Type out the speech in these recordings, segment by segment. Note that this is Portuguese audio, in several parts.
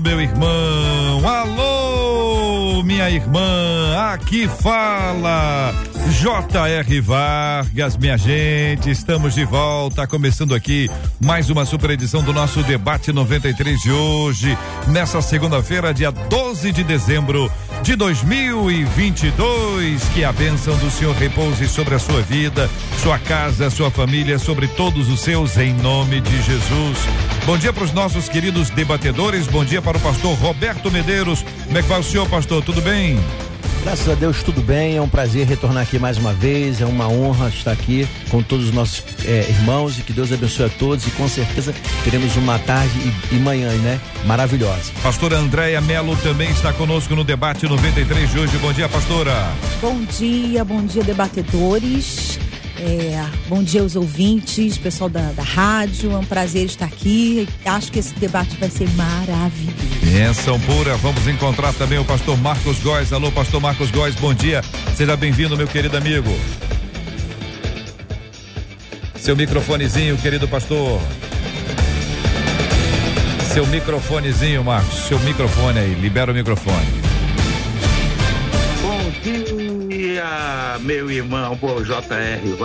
meu irmão. Alô, minha irmã. Aqui fala J.R. Vargas, minha gente, estamos de volta, começando aqui mais uma super edição do nosso debate 93 de hoje, nessa segunda-feira, dia 12 de dezembro de 2022. Que a bênção do Senhor repouse sobre a sua vida, sua casa, sua família, sobre todos os seus, em nome de Jesus. Bom dia para os nossos queridos debatedores, bom dia para o pastor Roberto Medeiros. Como é que vai o senhor, pastor? Tudo bem? Graças a Deus tudo bem, é um prazer retornar aqui mais uma vez, é uma honra estar aqui com todos os nossos é, irmãos e que Deus abençoe a todos e com certeza teremos uma tarde e, e manhã, né? Maravilhosa. Pastora Andréia Melo também está conosco no debate 93 de hoje. Bom dia, pastora. Bom dia, bom dia, debatedores. É, bom dia aos ouvintes, pessoal da, da rádio. É um prazer estar aqui. Acho que esse debate vai ser maravilhoso. Benção pura. Vamos encontrar também o pastor Marcos Góes. Alô, pastor Marcos Góes, bom dia. Seja bem-vindo, meu querido amigo. Seu microfonezinho, querido pastor. Seu microfonezinho, Marcos. Seu microfone aí. Libera o microfone. Bom dia, meu irmão, bom JR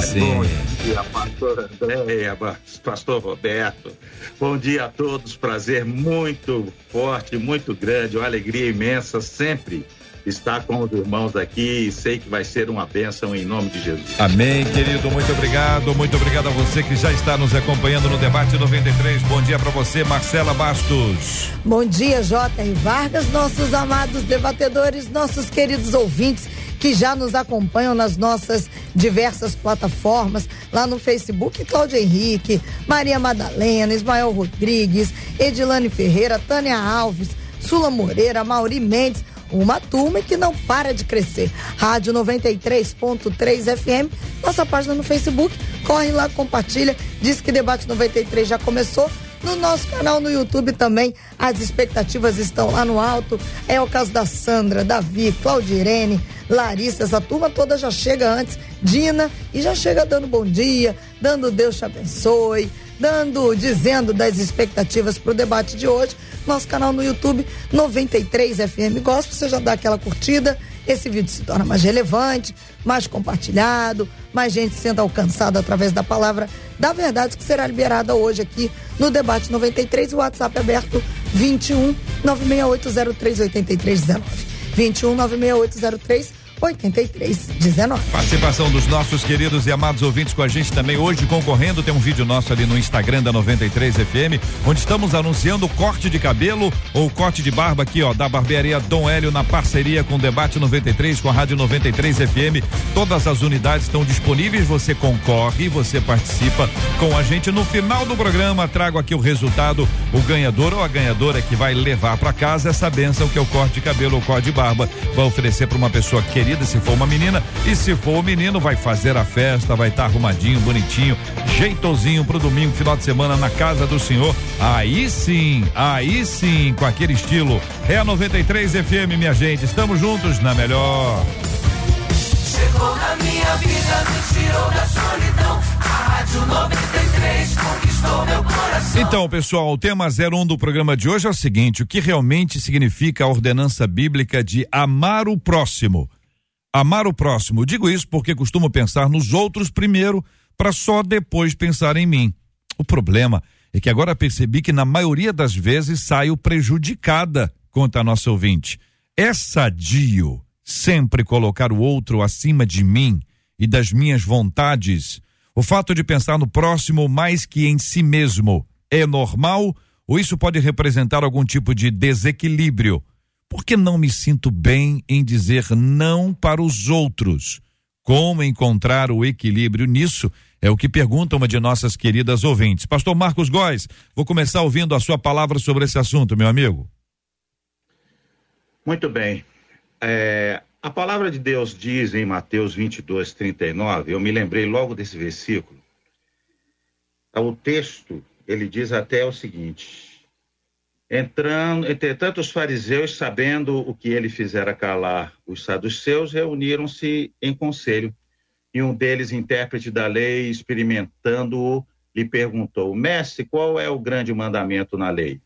sim. Bom dia, pastor Andréia, pastor Roberto. Bom dia a todos, prazer muito forte, muito grande, uma alegria imensa sempre estar com os irmãos aqui e sei que vai ser uma bênção em nome de Jesus. Amém, querido. Muito obrigado. Muito obrigado a você que já está nos acompanhando no debate 93. Bom dia para você, Marcela Bastos. Bom dia, J.R. Vargas, nossos amados debatedores, nossos queridos ouvintes que já nos acompanham nas nossas diversas plataformas, lá no Facebook, Cláudio Henrique, Maria Madalena, Ismael Rodrigues, Edilane Ferreira, Tânia Alves, Sula Moreira, Mauri Mendes, uma turma que não para de crescer. Rádio 93.3 FM, nossa página no Facebook, corre lá, compartilha, diz que debate 93 já começou. No nosso canal no YouTube também, as expectativas estão lá no alto. É o caso da Sandra, Davi, Claudirene, Larissa, essa turma toda já chega antes, Dina, e já chega dando bom dia, dando Deus te abençoe, dando, dizendo das expectativas para o debate de hoje. Nosso canal no YouTube 93 FM Gospel, você já dá aquela curtida, esse vídeo se torna mais relevante, mais compartilhado, mais gente sendo alcançada através da palavra da verdade que será liberada hoje aqui no debate 93, o WhatsApp aberto 21 968038319. 21 96803 8319. Participação dos nossos queridos e amados ouvintes com a gente também hoje concorrendo. Tem um vídeo nosso ali no Instagram da 93 FM, onde estamos anunciando o corte de cabelo ou corte de barba aqui, ó, da barbearia Dom Hélio na parceria com o Debate 93, com a Rádio 93 FM. Todas as unidades estão disponíveis, você concorre, você participa com a gente. No final do programa, trago aqui o resultado, o ganhador ou a ganhadora que vai levar para casa essa benção que é o corte de cabelo ou corte de barba. Vai oferecer para uma pessoa querida se for uma menina e se for o um menino vai fazer a festa, vai estar tá arrumadinho, bonitinho, jeitosinho pro domingo, final de semana na casa do senhor. Aí sim, aí sim, com aquele estilo. É a 93 FM, minha gente. Estamos juntos na melhor. Chegou na minha vida, me tirou da solidão. A Rádio 93 conquistou meu coração. Então, pessoal, o tema 01 do programa de hoje é o seguinte: o que realmente significa a ordenança bíblica de amar o próximo? Amar o próximo. Digo isso porque costumo pensar nos outros primeiro, para só depois pensar em mim. O problema é que agora percebi que na maioria das vezes saio prejudicada contra a nossa ouvinte. É sadio sempre colocar o outro acima de mim e das minhas vontades. O fato de pensar no próximo mais que em si mesmo é normal ou isso pode representar algum tipo de desequilíbrio? Porque não me sinto bem em dizer não para os outros. Como encontrar o equilíbrio nisso É o que pergunta uma de nossas queridas ouvintes. Pastor Marcos Góes, vou começar ouvindo a sua palavra sobre esse assunto, meu amigo. Muito bem. É, a palavra de Deus diz em Mateus 22, 39, eu me lembrei logo desse versículo. O texto, ele diz até o seguinte: Entrando, entretanto, os fariseus, sabendo o que ele fizera calar os saduceus, reuniram-se em conselho. E um deles, intérprete da lei, experimentando-o, lhe perguntou: Mestre, qual é o grande mandamento na lei?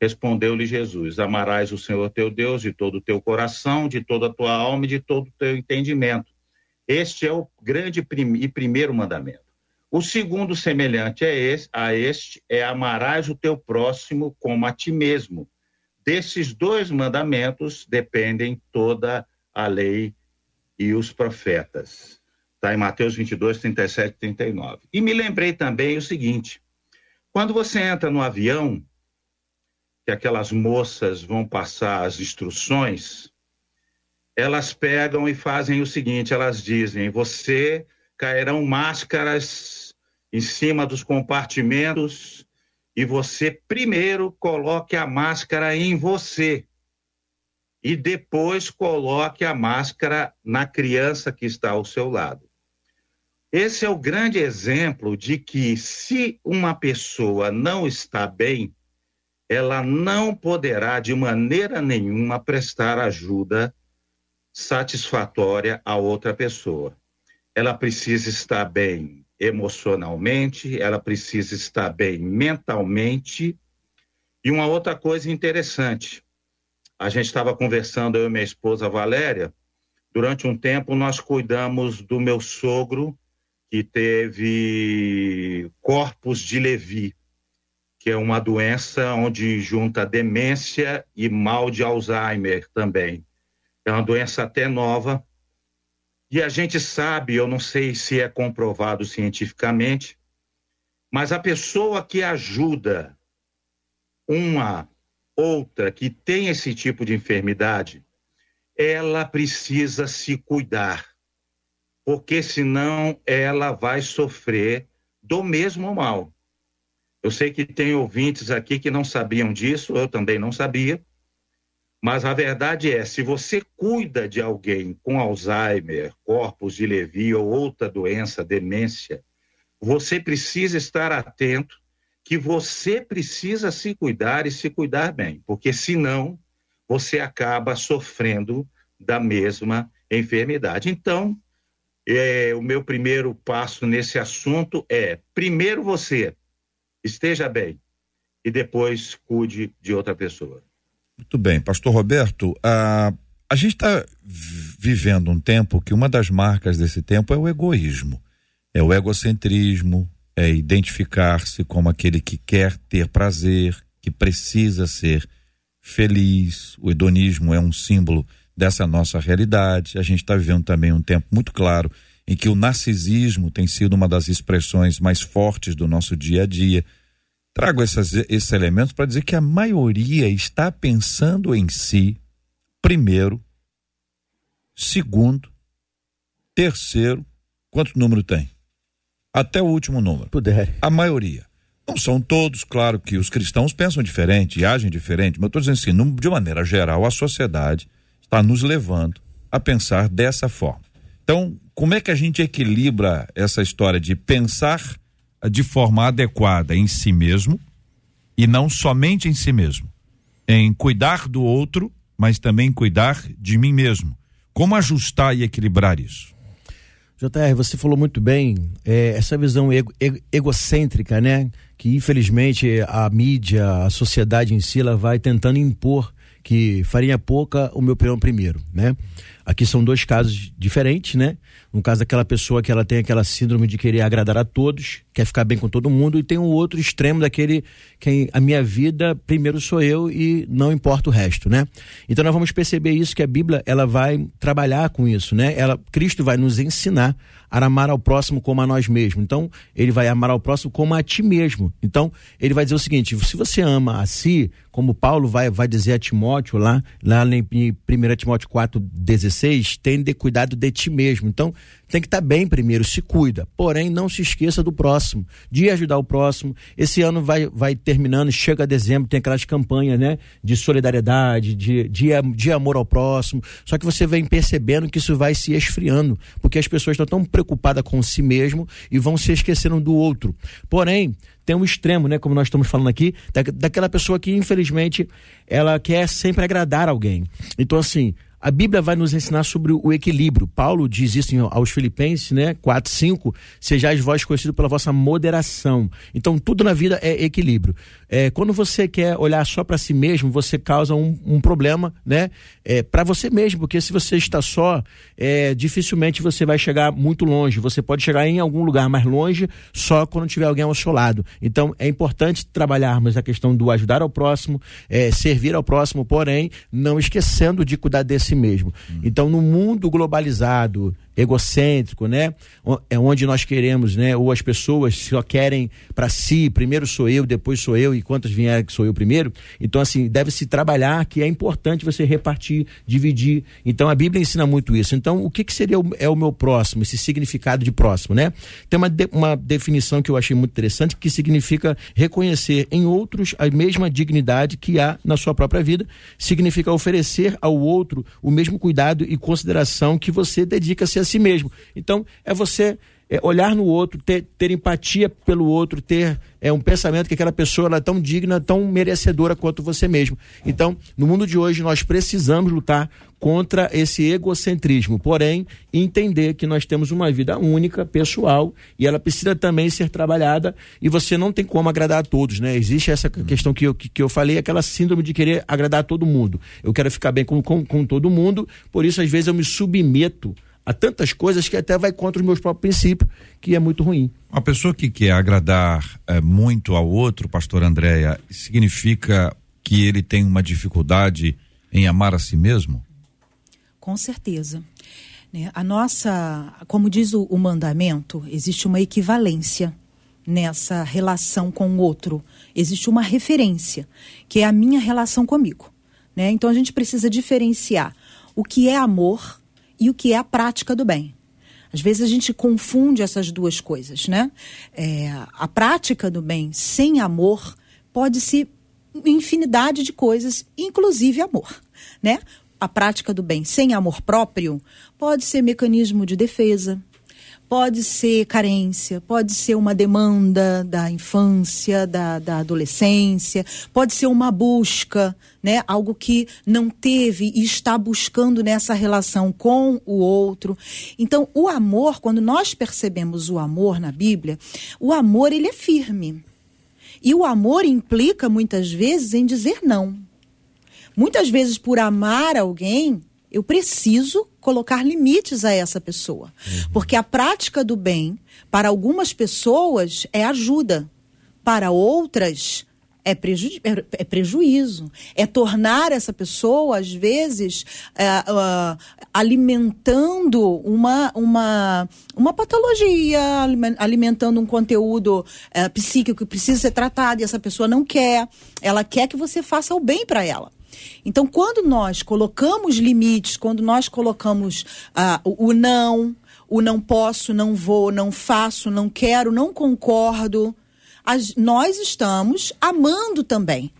Respondeu-lhe Jesus: Amarás o Senhor teu Deus de todo o teu coração, de toda a tua alma e de todo o teu entendimento. Este é o grande e primeiro mandamento. O segundo semelhante é esse, a este é amarás o teu próximo como a ti mesmo. Desses dois mandamentos dependem toda a lei e os profetas. Está em Mateus 22, 37 e 39. E me lembrei também o seguinte: quando você entra no avião, que aquelas moças vão passar as instruções, elas pegam e fazem o seguinte: elas dizem, você cairão máscaras em cima dos compartimentos e você primeiro coloque a máscara em você e depois coloque a máscara na criança que está ao seu lado. Esse é o grande exemplo de que se uma pessoa não está bem, ela não poderá de maneira nenhuma prestar ajuda satisfatória a outra pessoa. Ela precisa estar bem emocionalmente, ela precisa estar bem mentalmente. E uma outra coisa interessante, a gente estava conversando, eu e minha esposa Valéria, durante um tempo nós cuidamos do meu sogro, que teve corpos de Levi que é uma doença onde junta demência e mal de Alzheimer também. É uma doença até nova. E a gente sabe, eu não sei se é comprovado cientificamente, mas a pessoa que ajuda uma outra que tem esse tipo de enfermidade, ela precisa se cuidar, porque senão ela vai sofrer do mesmo mal. Eu sei que tem ouvintes aqui que não sabiam disso, eu também não sabia. Mas a verdade é, se você cuida de alguém com Alzheimer, corpus de Levi ou outra doença, demência, você precisa estar atento que você precisa se cuidar e se cuidar bem, porque senão você acaba sofrendo da mesma enfermidade. Então, é, o meu primeiro passo nesse assunto é, primeiro você esteja bem e depois cuide de outra pessoa. Muito bem, Pastor Roberto, a, a gente está vivendo um tempo que uma das marcas desse tempo é o egoísmo, é o egocentrismo, é identificar-se como aquele que quer ter prazer, que precisa ser feliz. O hedonismo é um símbolo dessa nossa realidade. A gente está vivendo também um tempo muito claro em que o narcisismo tem sido uma das expressões mais fortes do nosso dia a dia. Trago essas, esses elementos para dizer que a maioria está pensando em si, primeiro, segundo, terceiro, quanto número tem? Até o último número. Puder. A maioria. Não são todos, claro que os cristãos pensam diferente e agem diferente, mas eu estou dizendo assim, de maneira geral, a sociedade está nos levando a pensar dessa forma. Então, como é que a gente equilibra essa história de pensar de forma adequada em si mesmo e não somente em si mesmo, em cuidar do outro, mas também cuidar de mim mesmo? Como ajustar e equilibrar isso? JR, você falou muito bem, é, essa visão ego, ego, egocêntrica, né? Que infelizmente a mídia, a sociedade em si, ela vai tentando impor que farinha pouca, o meu peão primeiro, né? Aqui são dois casos diferentes, né? Um caso daquela pessoa que ela tem aquela síndrome de querer agradar a todos, quer ficar bem com todo mundo, e tem um outro extremo daquele que a minha vida primeiro sou eu e não importa o resto, né? Então nós vamos perceber isso que a Bíblia ela vai trabalhar com isso, né? Ela Cristo vai nos ensinar a amar ao próximo como a nós mesmos. Então, ele vai amar ao próximo como a ti mesmo. Então, ele vai dizer o seguinte: se você ama a si, como Paulo vai, vai dizer a Timóteo lá, lá em 1 Timóteo 4, 16, 2016, tem de cuidado de ti mesmo. Então, tem que estar tá bem primeiro, se cuida. Porém, não se esqueça do próximo, de ajudar o próximo. Esse ano vai, vai terminando, chega dezembro, tem aquelas campanhas, né? De solidariedade, de, de, de amor ao próximo. Só que você vem percebendo que isso vai se esfriando, porque as pessoas estão tão preocupadas com si mesmo e vão se esquecendo do outro. Porém, tem um extremo, né? Como nós estamos falando aqui, da, daquela pessoa que, infelizmente, ela quer sempre agradar alguém. Então, assim, a Bíblia vai nos ensinar sobre o equilíbrio. Paulo diz isso aos Filipenses, né? 4, 5. Sejais vós conhecidos pela vossa moderação. Então, tudo na vida é equilíbrio. É, quando você quer olhar só para si mesmo, você causa um, um problema, né? É, para você mesmo, porque se você está só, é, dificilmente você vai chegar muito longe. Você pode chegar em algum lugar mais longe só quando tiver alguém ao seu lado. Então, é importante trabalharmos a questão do ajudar ao próximo, é, servir ao próximo, porém, não esquecendo de cuidar desse si mesmo. Hum. Então, no mundo globalizado, egocêntrico, né? É onde nós queremos, né? Ou as pessoas só querem para si, primeiro sou eu, depois sou eu, e quantos vierem que sou eu primeiro. Então, assim, deve-se trabalhar que é importante você repartir, dividir. Então, a Bíblia ensina muito isso. Então, o que, que seria o, é o meu próximo, esse significado de próximo, né? Tem uma, de, uma definição que eu achei muito interessante, que significa reconhecer em outros a mesma dignidade que há na sua própria vida, significa oferecer ao outro o mesmo cuidado e consideração que você dedica-se a a si mesmo. Então, é você é, olhar no outro, ter, ter empatia pelo outro, ter é, um pensamento que aquela pessoa ela é tão digna, tão merecedora quanto você mesmo. Então, no mundo de hoje, nós precisamos lutar contra esse egocentrismo, porém, entender que nós temos uma vida única, pessoal, e ela precisa também ser trabalhada, e você não tem como agradar a todos, né? Existe essa questão que eu, que, que eu falei, aquela síndrome de querer agradar a todo mundo. Eu quero ficar bem com, com, com todo mundo, por isso, às vezes, eu me submeto a tantas coisas que até vai contra os meus próprios princípios, que é muito ruim. Uma pessoa que quer agradar é, muito ao outro, pastor Andréia, significa que ele tem uma dificuldade em amar a si mesmo? Com certeza. Né? A nossa, como diz o, o mandamento, existe uma equivalência nessa relação com o outro. Existe uma referência, que é a minha relação comigo. Né? Então a gente precisa diferenciar o que é amor e o que é a prática do bem. Às vezes a gente confunde essas duas coisas, né? É, a prática do bem sem amor pode ser infinidade de coisas, inclusive amor, né? A prática do bem sem amor próprio pode ser mecanismo de defesa, pode ser carência, pode ser uma demanda da infância, da, da adolescência, pode ser uma busca, né? Algo que não teve e está buscando nessa relação com o outro. Então, o amor, quando nós percebemos o amor na Bíblia, o amor ele é firme. E o amor implica muitas vezes em dizer não. Muitas vezes por amar alguém, eu preciso colocar limites a essa pessoa. Uhum. Porque a prática do bem, para algumas pessoas, é ajuda. Para outras, é, preju é, é prejuízo. É tornar essa pessoa, às vezes, é, uh, alimentando uma, uma, uma patologia, alimentando um conteúdo uh, psíquico que precisa ser tratado e essa pessoa não quer. Ela quer que você faça o bem para ela. Então, quando nós colocamos limites, quando nós colocamos uh, o, o não, o não posso, não vou, não faço, não quero, não concordo, as, nós estamos amando também,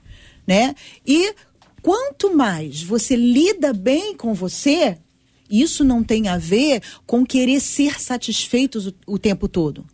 né? E quanto mais você lida bem com você, isso não tem a ver com querer ser satisfeitos o, o tempo todo.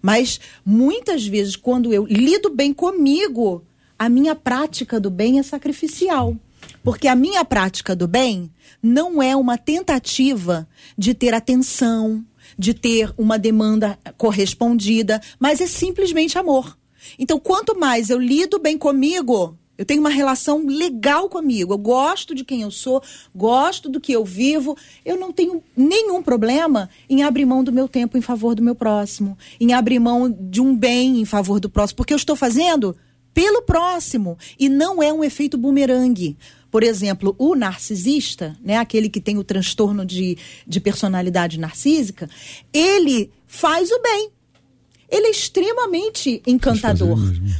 Mas muitas vezes, quando eu lido bem comigo, a minha prática do bem é sacrificial. Porque a minha prática do bem não é uma tentativa de ter atenção, de ter uma demanda correspondida, mas é simplesmente amor. Então, quanto mais eu lido bem comigo, eu tenho uma relação legal comigo, eu gosto de quem eu sou, gosto do que eu vivo, eu não tenho nenhum problema em abrir mão do meu tempo em favor do meu próximo, em abrir mão de um bem em favor do próximo, porque eu estou fazendo pelo próximo e não é um efeito bumerangue. Por exemplo, o narcisista, né, aquele que tem o transtorno de, de personalidade narcísica, ele faz o bem. Ele é extremamente encantador.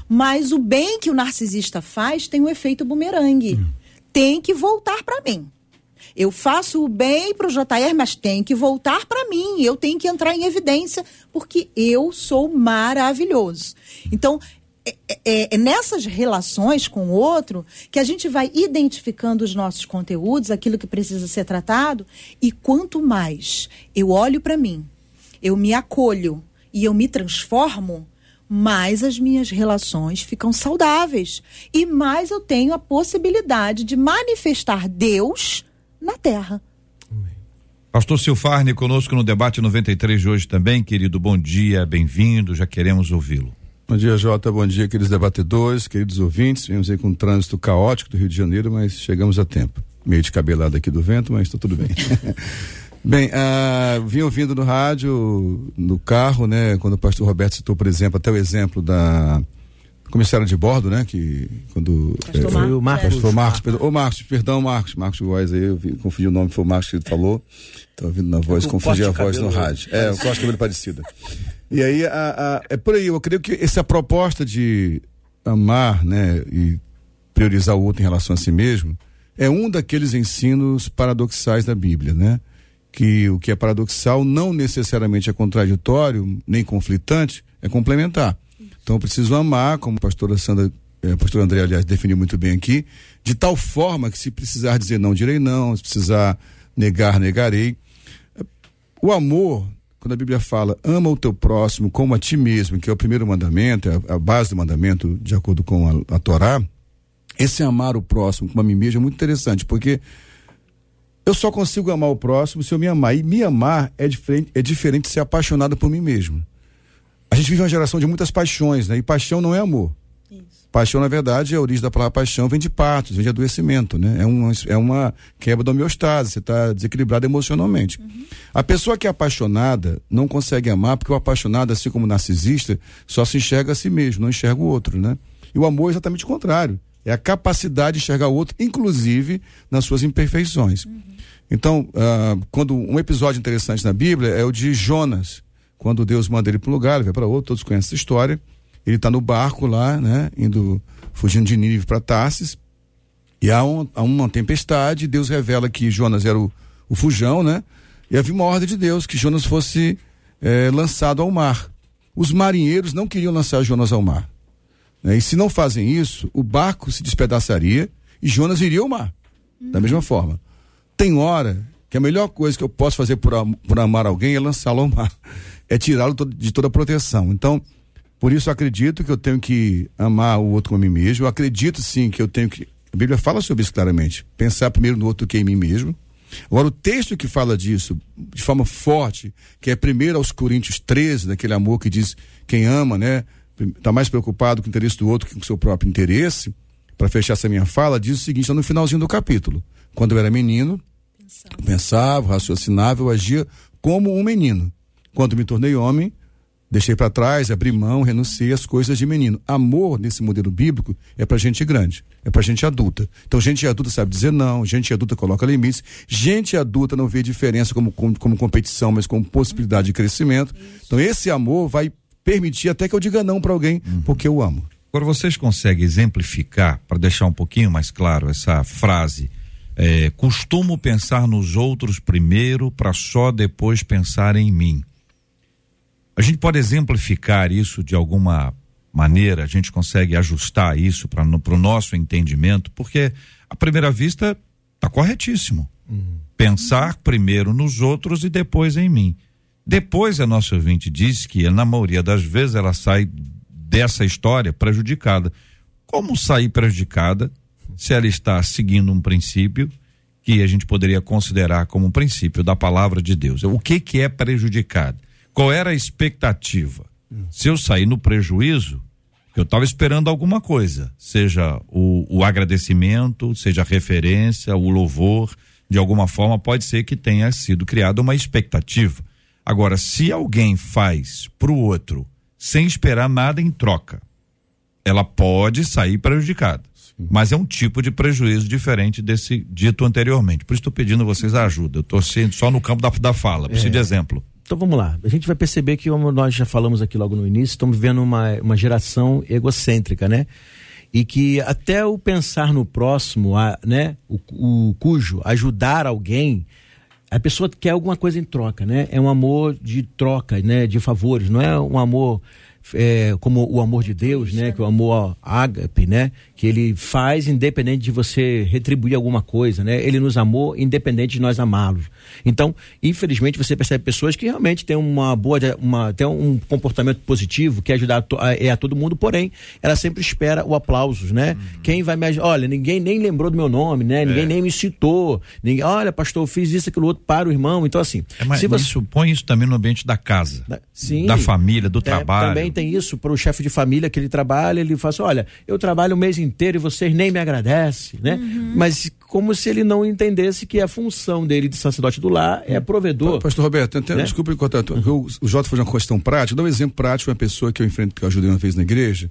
Mas o bem que o narcisista faz tem um efeito bumerangue. Hum. Tem que voltar para mim. Eu faço o bem para o JR, mas tem que voltar para mim. Eu tenho que entrar em evidência, porque eu sou maravilhoso. Então, é, é, é, nessas relações com o outro que a gente vai identificando os nossos conteúdos, aquilo que precisa ser tratado, e quanto mais eu olho para mim, eu me acolho e eu me transformo, mais as minhas relações ficam saudáveis e mais eu tenho a possibilidade de manifestar Deus na terra. Pastor Silfarne conosco no debate 93 de hoje também, querido. Bom dia, bem-vindo, já queremos ouvi-lo. Bom dia, Jota. Bom dia, queridos debatedores, queridos ouvintes. Viemos aí com um trânsito caótico do Rio de Janeiro, mas chegamos a tempo. Meio de cabelado aqui do vento, mas está tudo bem. bem, uh, vim ouvindo no rádio, no carro, né? Quando o pastor Roberto citou, por exemplo, até o exemplo da comissária de bordo, né? Que quando. Pastor é, foi o Marcos. Foi o Marcos, perdão. Ô, Marcos, perdão, Marcos. Marcos Góes aí, eu vi, confundi o nome, foi o Marcos que ele falou. Estou ouvindo na voz, confundi a voz no rádio. É, o corte de cabelo parecido. E aí, a, a, é por aí, eu creio que essa proposta de amar, né, e priorizar o outro em relação a si mesmo, é um daqueles ensinos paradoxais da Bíblia, né? Que o que é paradoxal não necessariamente é contraditório, nem conflitante, é complementar. Então eu preciso amar, como a pastora Sandra, eh, a pastora André, aliás, definiu muito bem aqui, de tal forma que se precisar dizer não, direi não, se precisar negar, negarei. O amor quando a Bíblia fala ama o teu próximo como a ti mesmo, que é o primeiro mandamento, é a, a base do mandamento, de acordo com a, a Torá, esse amar o próximo como a mim mesmo é muito interessante, porque eu só consigo amar o próximo se eu me amar. E me amar é diferente, é diferente de ser apaixonado por mim mesmo. A gente vive uma geração de muitas paixões, né? E paixão não é amor. Paixão, na verdade, é a origem da palavra paixão, vem de partos, vem de adoecimento, né? É uma, é uma quebra da homeostase, você está desequilibrado emocionalmente. Uhum. A pessoa que é apaixonada não consegue amar, porque o apaixonado, assim como o narcisista, só se enxerga a si mesmo, não enxerga o outro, né? E o amor é exatamente o contrário. É a capacidade de enxergar o outro, inclusive nas suas imperfeições. Uhum. Então, uh, quando um episódio interessante na Bíblia é o de Jonas, quando Deus manda ele para um lugar, ele vai para outro, todos conhecem essa história ele está no barco lá, né? Indo, fugindo de Nínive para Tarsis. E há, um, há, uma tempestade, Deus revela que Jonas era o, o fujão, né? E havia uma ordem de Deus que Jonas fosse é, lançado ao mar. Os marinheiros não queriam lançar Jonas ao mar. Né? E se não fazem isso, o barco se despedaçaria e Jonas iria ao mar. Da mesma forma. Tem hora que a melhor coisa que eu posso fazer por, por amar alguém é lançá-lo ao mar. É tirá-lo de toda proteção. Então, por isso acredito que eu tenho que amar o outro como a mim mesmo. Eu acredito sim que eu tenho que. A Bíblia fala sobre isso claramente. Pensar primeiro no outro que em mim mesmo. Agora, o texto que fala disso de forma forte, que é primeiro aos Coríntios 13, daquele amor que diz quem ama, né? Está mais preocupado com o interesse do outro que com o seu próprio interesse. Para fechar essa minha fala, diz o seguinte, no finalzinho do capítulo. Quando eu era menino, pensava, pensava raciocinava, eu agia como um menino. Quando me tornei homem, Deixei para trás, abri mão, renunciei às coisas de menino. Amor, nesse modelo bíblico, é para gente grande, é para gente adulta. Então, gente adulta sabe dizer não, gente adulta coloca limites, gente adulta não vê diferença como, como, como competição, mas como possibilidade de crescimento. Então, esse amor vai permitir até que eu diga não para alguém, uhum. porque eu amo. Agora, vocês conseguem exemplificar, para deixar um pouquinho mais claro essa frase? É, costumo pensar nos outros primeiro, para só depois pensar em mim. A gente pode exemplificar isso de alguma maneira, a gente consegue ajustar isso para o nosso entendimento, porque à primeira vista está corretíssimo. Uhum. Pensar primeiro nos outros e depois em mim. Depois a nossa ouvinte diz que na maioria das vezes ela sai dessa história prejudicada. Como sair prejudicada se ela está seguindo um princípio que a gente poderia considerar como um princípio da palavra de Deus? O que que é prejudicado? Qual era a expectativa? Se eu sair no prejuízo, eu estava esperando alguma coisa, seja o, o, agradecimento, seja a referência, o louvor, de alguma forma pode ser que tenha sido criada uma expectativa. Agora, se alguém faz para o outro sem esperar nada em troca, ela pode sair prejudicada. Sim. Mas é um tipo de prejuízo diferente desse dito anteriormente. Por isso estou pedindo vocês a ajuda. Eu estou só no campo da, da fala, preciso é. de exemplo. Então vamos lá. A gente vai perceber que, como nós já falamos aqui logo no início, estamos vivendo uma, uma geração egocêntrica, né? e que até o pensar no próximo, a, né, o, o cujo ajudar alguém, a pessoa quer alguma coisa em troca, né? É um amor de troca, né? De favores, não é um amor é, como o amor de Deus, né? Que o amor ágape, né? Que ele faz independente de você retribuir alguma coisa, né? Ele nos amou independente de nós amá-los. Então, infelizmente, você percebe pessoas que realmente têm uma boa, uma, têm um comportamento positivo, que ajudar a, a, é a todo mundo, porém, ela sempre espera o aplauso, né? Uhum. Quem vai me ajudar? Olha, ninguém nem lembrou do meu nome, né? Ninguém é. nem me citou. Ninguém, olha, pastor, eu fiz isso, aquilo outro para o irmão. Então, assim. É, mas se você... isso, põe isso também no ambiente da casa. Da, sim. Da família, do é, trabalho. Também tem isso para o chefe de família que ele trabalha, ele fala assim: olha, eu trabalho o mês inteiro e vocês nem me agradecem, né? Uhum. Mas como se ele não entendesse que a função dele de sacerdote do lar é provedor. Pastor Roberto, né? desculpe enquanto o, o Jota foi uma questão prática, dá um exemplo prático uma pessoa que eu enfrento, que eu ajudei uma vez na igreja,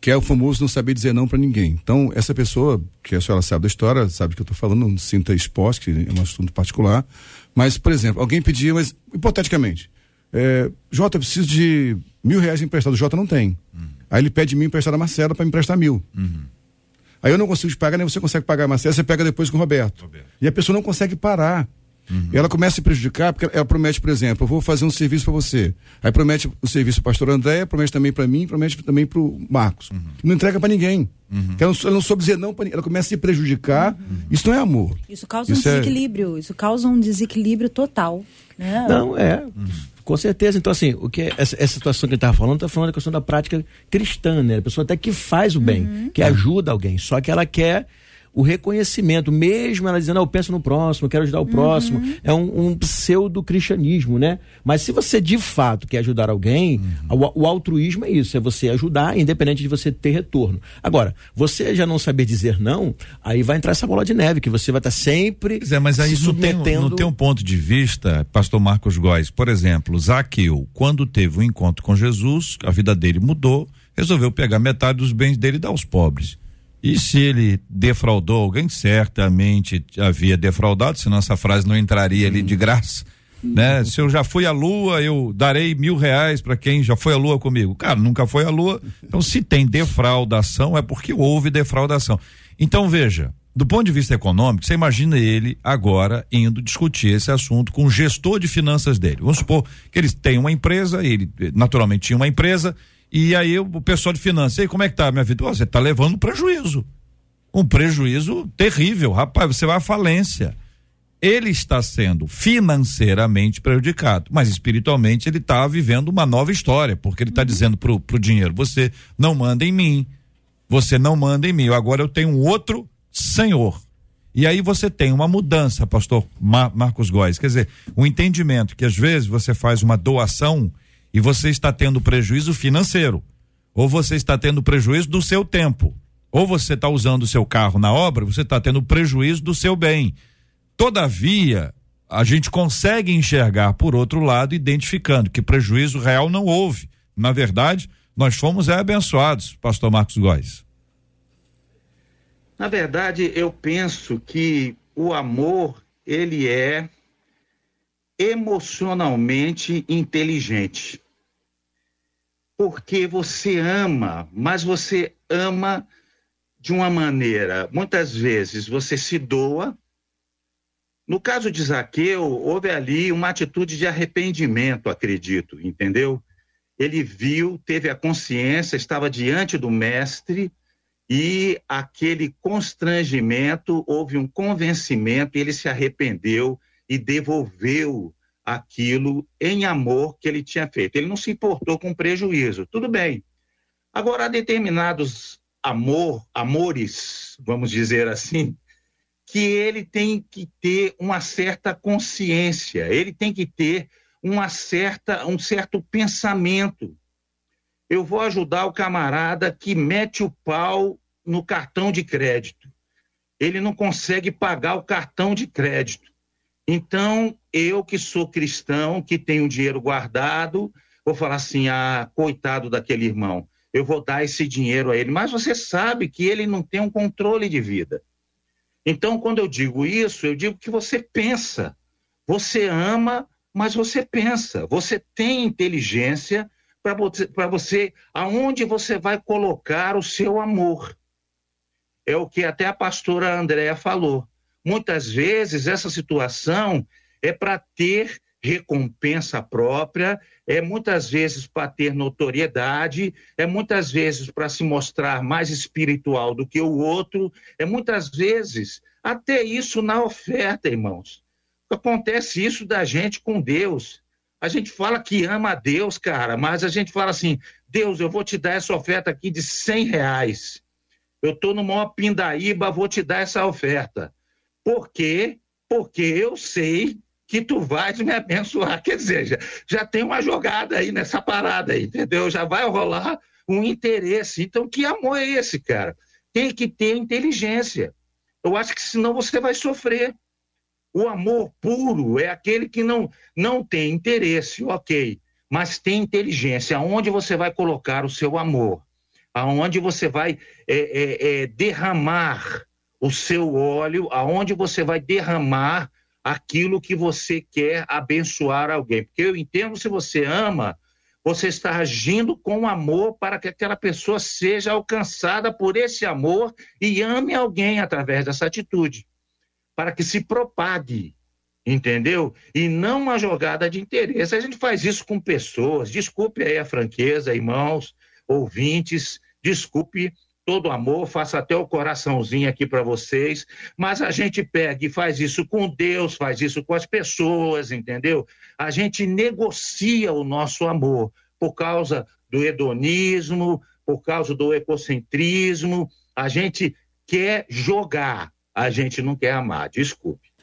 que é o famoso não saber dizer não para ninguém. Então, essa pessoa, que a senhora sabe da história, sabe que eu estou falando, não sinta exposto, que é um assunto particular, mas, por exemplo, alguém pedia, mas hipoteticamente, é, Jota, eu preciso de mil reais emprestado, o Jota não tem. Uhum. Aí ele pede mil emprestado a Marcela para me emprestar mil. Uhum. Aí eu não consigo te pagar, nem você consegue pagar a Marcela, você pega depois com o Roberto. Roberto. E a pessoa não consegue parar. Uhum. Ela começa a se prejudicar porque ela promete, por exemplo, eu vou fazer um serviço para você. Aí promete o serviço para o pastor André, promete também para mim, promete também para o Marcos. Uhum. Não entrega para ninguém. Uhum. Ela, não, ela, não, soube dizer não para Ela começa a se prejudicar. Uhum. Isso não é amor. Isso causa isso um é desequilíbrio. É... Isso causa um desequilíbrio total. Né? Não, é. Com certeza. Então, assim, o que é, essa, essa situação que ele estava falando, está falando da questão da prática cristã, né? A pessoa até que faz o bem, uhum. que ajuda alguém, só que ela quer o reconhecimento, mesmo ela dizendo, ah, eu penso no próximo, quero ajudar o próximo, uhum. é um, um pseudo-cristianismo, né? Mas se você de fato quer ajudar alguém, uhum. o, o, altruísmo é isso, é você ajudar, independente de você ter retorno. Agora, você já não saber dizer não, aí vai entrar essa bola de neve, que você vai estar sempre pois é, mas aí se submetendo... no teu ponto de vista, pastor Marcos Góes, por exemplo, Zaqueu, quando teve um encontro com Jesus, a vida dele mudou, resolveu pegar metade dos bens dele e dar aos pobres. E se ele defraudou alguém, certamente havia defraudado, senão essa frase não entraria ali de graça. Né? Se eu já fui à lua, eu darei mil reais para quem já foi à lua comigo. Cara, nunca foi à lua. Então, se tem defraudação, é porque houve defraudação. Então, veja, do ponto de vista econômico, você imagina ele agora indo discutir esse assunto com o gestor de finanças dele. Vamos supor que ele tem uma empresa, ele naturalmente tinha uma empresa, e aí o pessoal de finanças, e como é que tá minha vida? você tá levando um prejuízo. Um prejuízo terrível, rapaz, você vai à falência. Ele está sendo financeiramente prejudicado, mas espiritualmente ele está vivendo uma nova história, porque ele está uhum. dizendo pro, pro dinheiro, você não manda em mim, você não manda em mim, agora eu tenho um outro senhor. E aí você tem uma mudança, pastor Mar Marcos Góes, quer dizer, o um entendimento que às vezes você faz uma doação e você está tendo prejuízo financeiro, ou você está tendo prejuízo do seu tempo, ou você está usando o seu carro na obra, você está tendo prejuízo do seu bem. Todavia, a gente consegue enxergar por outro lado, identificando que prejuízo real não houve. Na verdade, nós fomos é, abençoados, pastor Marcos Góes. Na verdade, eu penso que o amor, ele é emocionalmente inteligente porque você ama, mas você ama de uma maneira, muitas vezes você se doa. No caso de Zaqueu, houve ali uma atitude de arrependimento, acredito, entendeu? Ele viu, teve a consciência, estava diante do mestre e aquele constrangimento, houve um convencimento, ele se arrependeu e devolveu aquilo em amor que ele tinha feito. Ele não se importou com prejuízo. Tudo bem. Agora, há determinados amor, amores, vamos dizer assim, que ele tem que ter uma certa consciência, ele tem que ter uma certa, um certo pensamento. Eu vou ajudar o camarada que mete o pau no cartão de crédito. Ele não consegue pagar o cartão de crédito. Então, eu que sou cristão, que tenho dinheiro guardado, vou falar assim: ah, coitado daquele irmão, eu vou dar esse dinheiro a ele. Mas você sabe que ele não tem um controle de vida. Então, quando eu digo isso, eu digo que você pensa. Você ama, mas você pensa. Você tem inteligência para você, você, aonde você vai colocar o seu amor. É o que até a pastora Andréa falou. Muitas vezes essa situação é para ter recompensa própria, é muitas vezes para ter notoriedade, é muitas vezes para se mostrar mais espiritual do que o outro, é muitas vezes até isso na oferta, irmãos. Acontece isso da gente com Deus. A gente fala que ama a Deus, cara, mas a gente fala assim: Deus, eu vou te dar essa oferta aqui de 100 reais. Eu estou no maior pindaíba, vou te dar essa oferta. Por quê? Porque eu sei que tu vais me abençoar. Quer dizer, já, já tem uma jogada aí nessa parada aí, entendeu? Já vai rolar um interesse. Então, que amor é esse, cara? Tem que ter inteligência. Eu acho que senão você vai sofrer. O amor puro é aquele que não, não tem interesse, ok, mas tem inteligência. Aonde você vai colocar o seu amor? Aonde você vai é, é, é, derramar o seu óleo? Aonde você vai derramar aquilo que você quer abençoar alguém. Porque eu entendo se você ama, você está agindo com amor para que aquela pessoa seja alcançada por esse amor e ame alguém através dessa atitude, para que se propague, entendeu? E não uma jogada de interesse. A gente faz isso com pessoas. Desculpe aí a franqueza, irmãos, ouvintes, desculpe todo amor, faço até o coraçãozinho aqui para vocês, mas a gente pega e faz isso com Deus, faz isso com as pessoas, entendeu? A gente negocia o nosso amor por causa do hedonismo, por causa do ecocentrismo, a gente quer jogar, a gente não quer amar, desculpe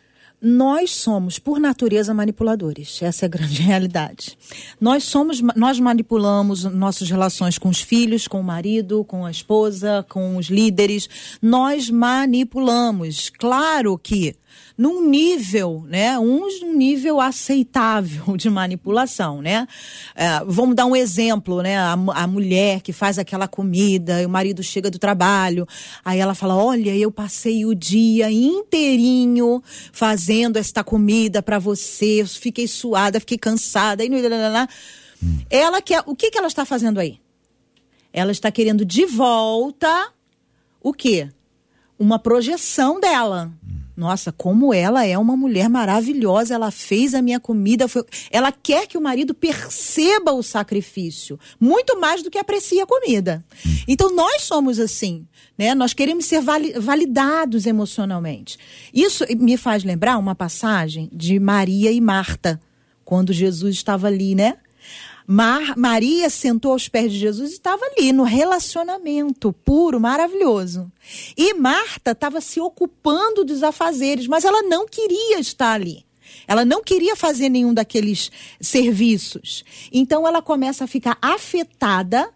nós somos, por natureza, manipuladores. Essa é a grande realidade. Nós somos, nós manipulamos nossas relações com os filhos, com o marido, com a esposa, com os líderes. Nós manipulamos. Claro que num nível, né, um nível aceitável de manipulação, né? É, vamos dar um exemplo, né? A, a, mulher que faz aquela comida, e o marido chega do trabalho, aí ela fala: "Olha, eu passei o dia inteirinho fazendo esta comida para você, eu fiquei suada, fiquei cansada", e ela quer, o que que ela está fazendo aí? Ela está querendo de volta o quê? Uma projeção dela. Nossa, como ela é uma mulher maravilhosa, ela fez a minha comida. Foi... Ela quer que o marido perceba o sacrifício, muito mais do que aprecia a comida. Então nós somos assim, né? Nós queremos ser validados emocionalmente. Isso me faz lembrar uma passagem de Maria e Marta, quando Jesus estava ali, né? Mar, Maria sentou aos pés de Jesus e estava ali no relacionamento puro, maravilhoso. E Marta estava se ocupando dos afazeres, mas ela não queria estar ali. Ela não queria fazer nenhum daqueles serviços. Então ela começa a ficar afetada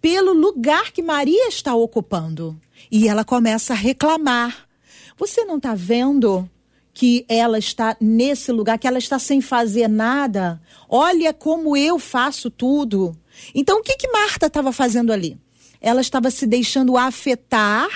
pelo lugar que Maria está ocupando. E ela começa a reclamar. Você não está vendo que ela está nesse lugar, que ela está sem fazer nada. Olha como eu faço tudo. Então, o que, que Marta estava fazendo ali? Ela estava se deixando afetar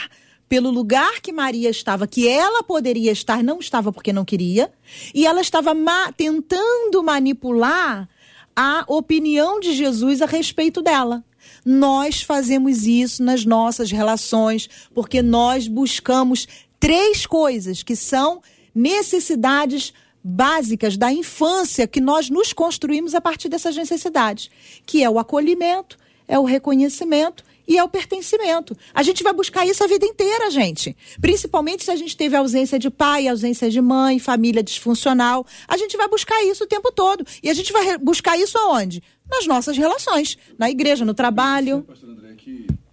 pelo lugar que Maria estava, que ela poderia estar, não estava porque não queria, e ela estava ma tentando manipular a opinião de Jesus a respeito dela. Nós fazemos isso nas nossas relações, porque nós buscamos três coisas que são necessidades básicas da infância que nós nos construímos a partir dessas necessidades, que é o acolhimento, é o reconhecimento e é o pertencimento. A gente vai buscar isso a vida inteira, gente. Principalmente se a gente teve ausência de pai, ausência de mãe, família disfuncional. A gente vai buscar isso o tempo todo. E a gente vai buscar isso aonde? Nas nossas relações. Na igreja, no trabalho.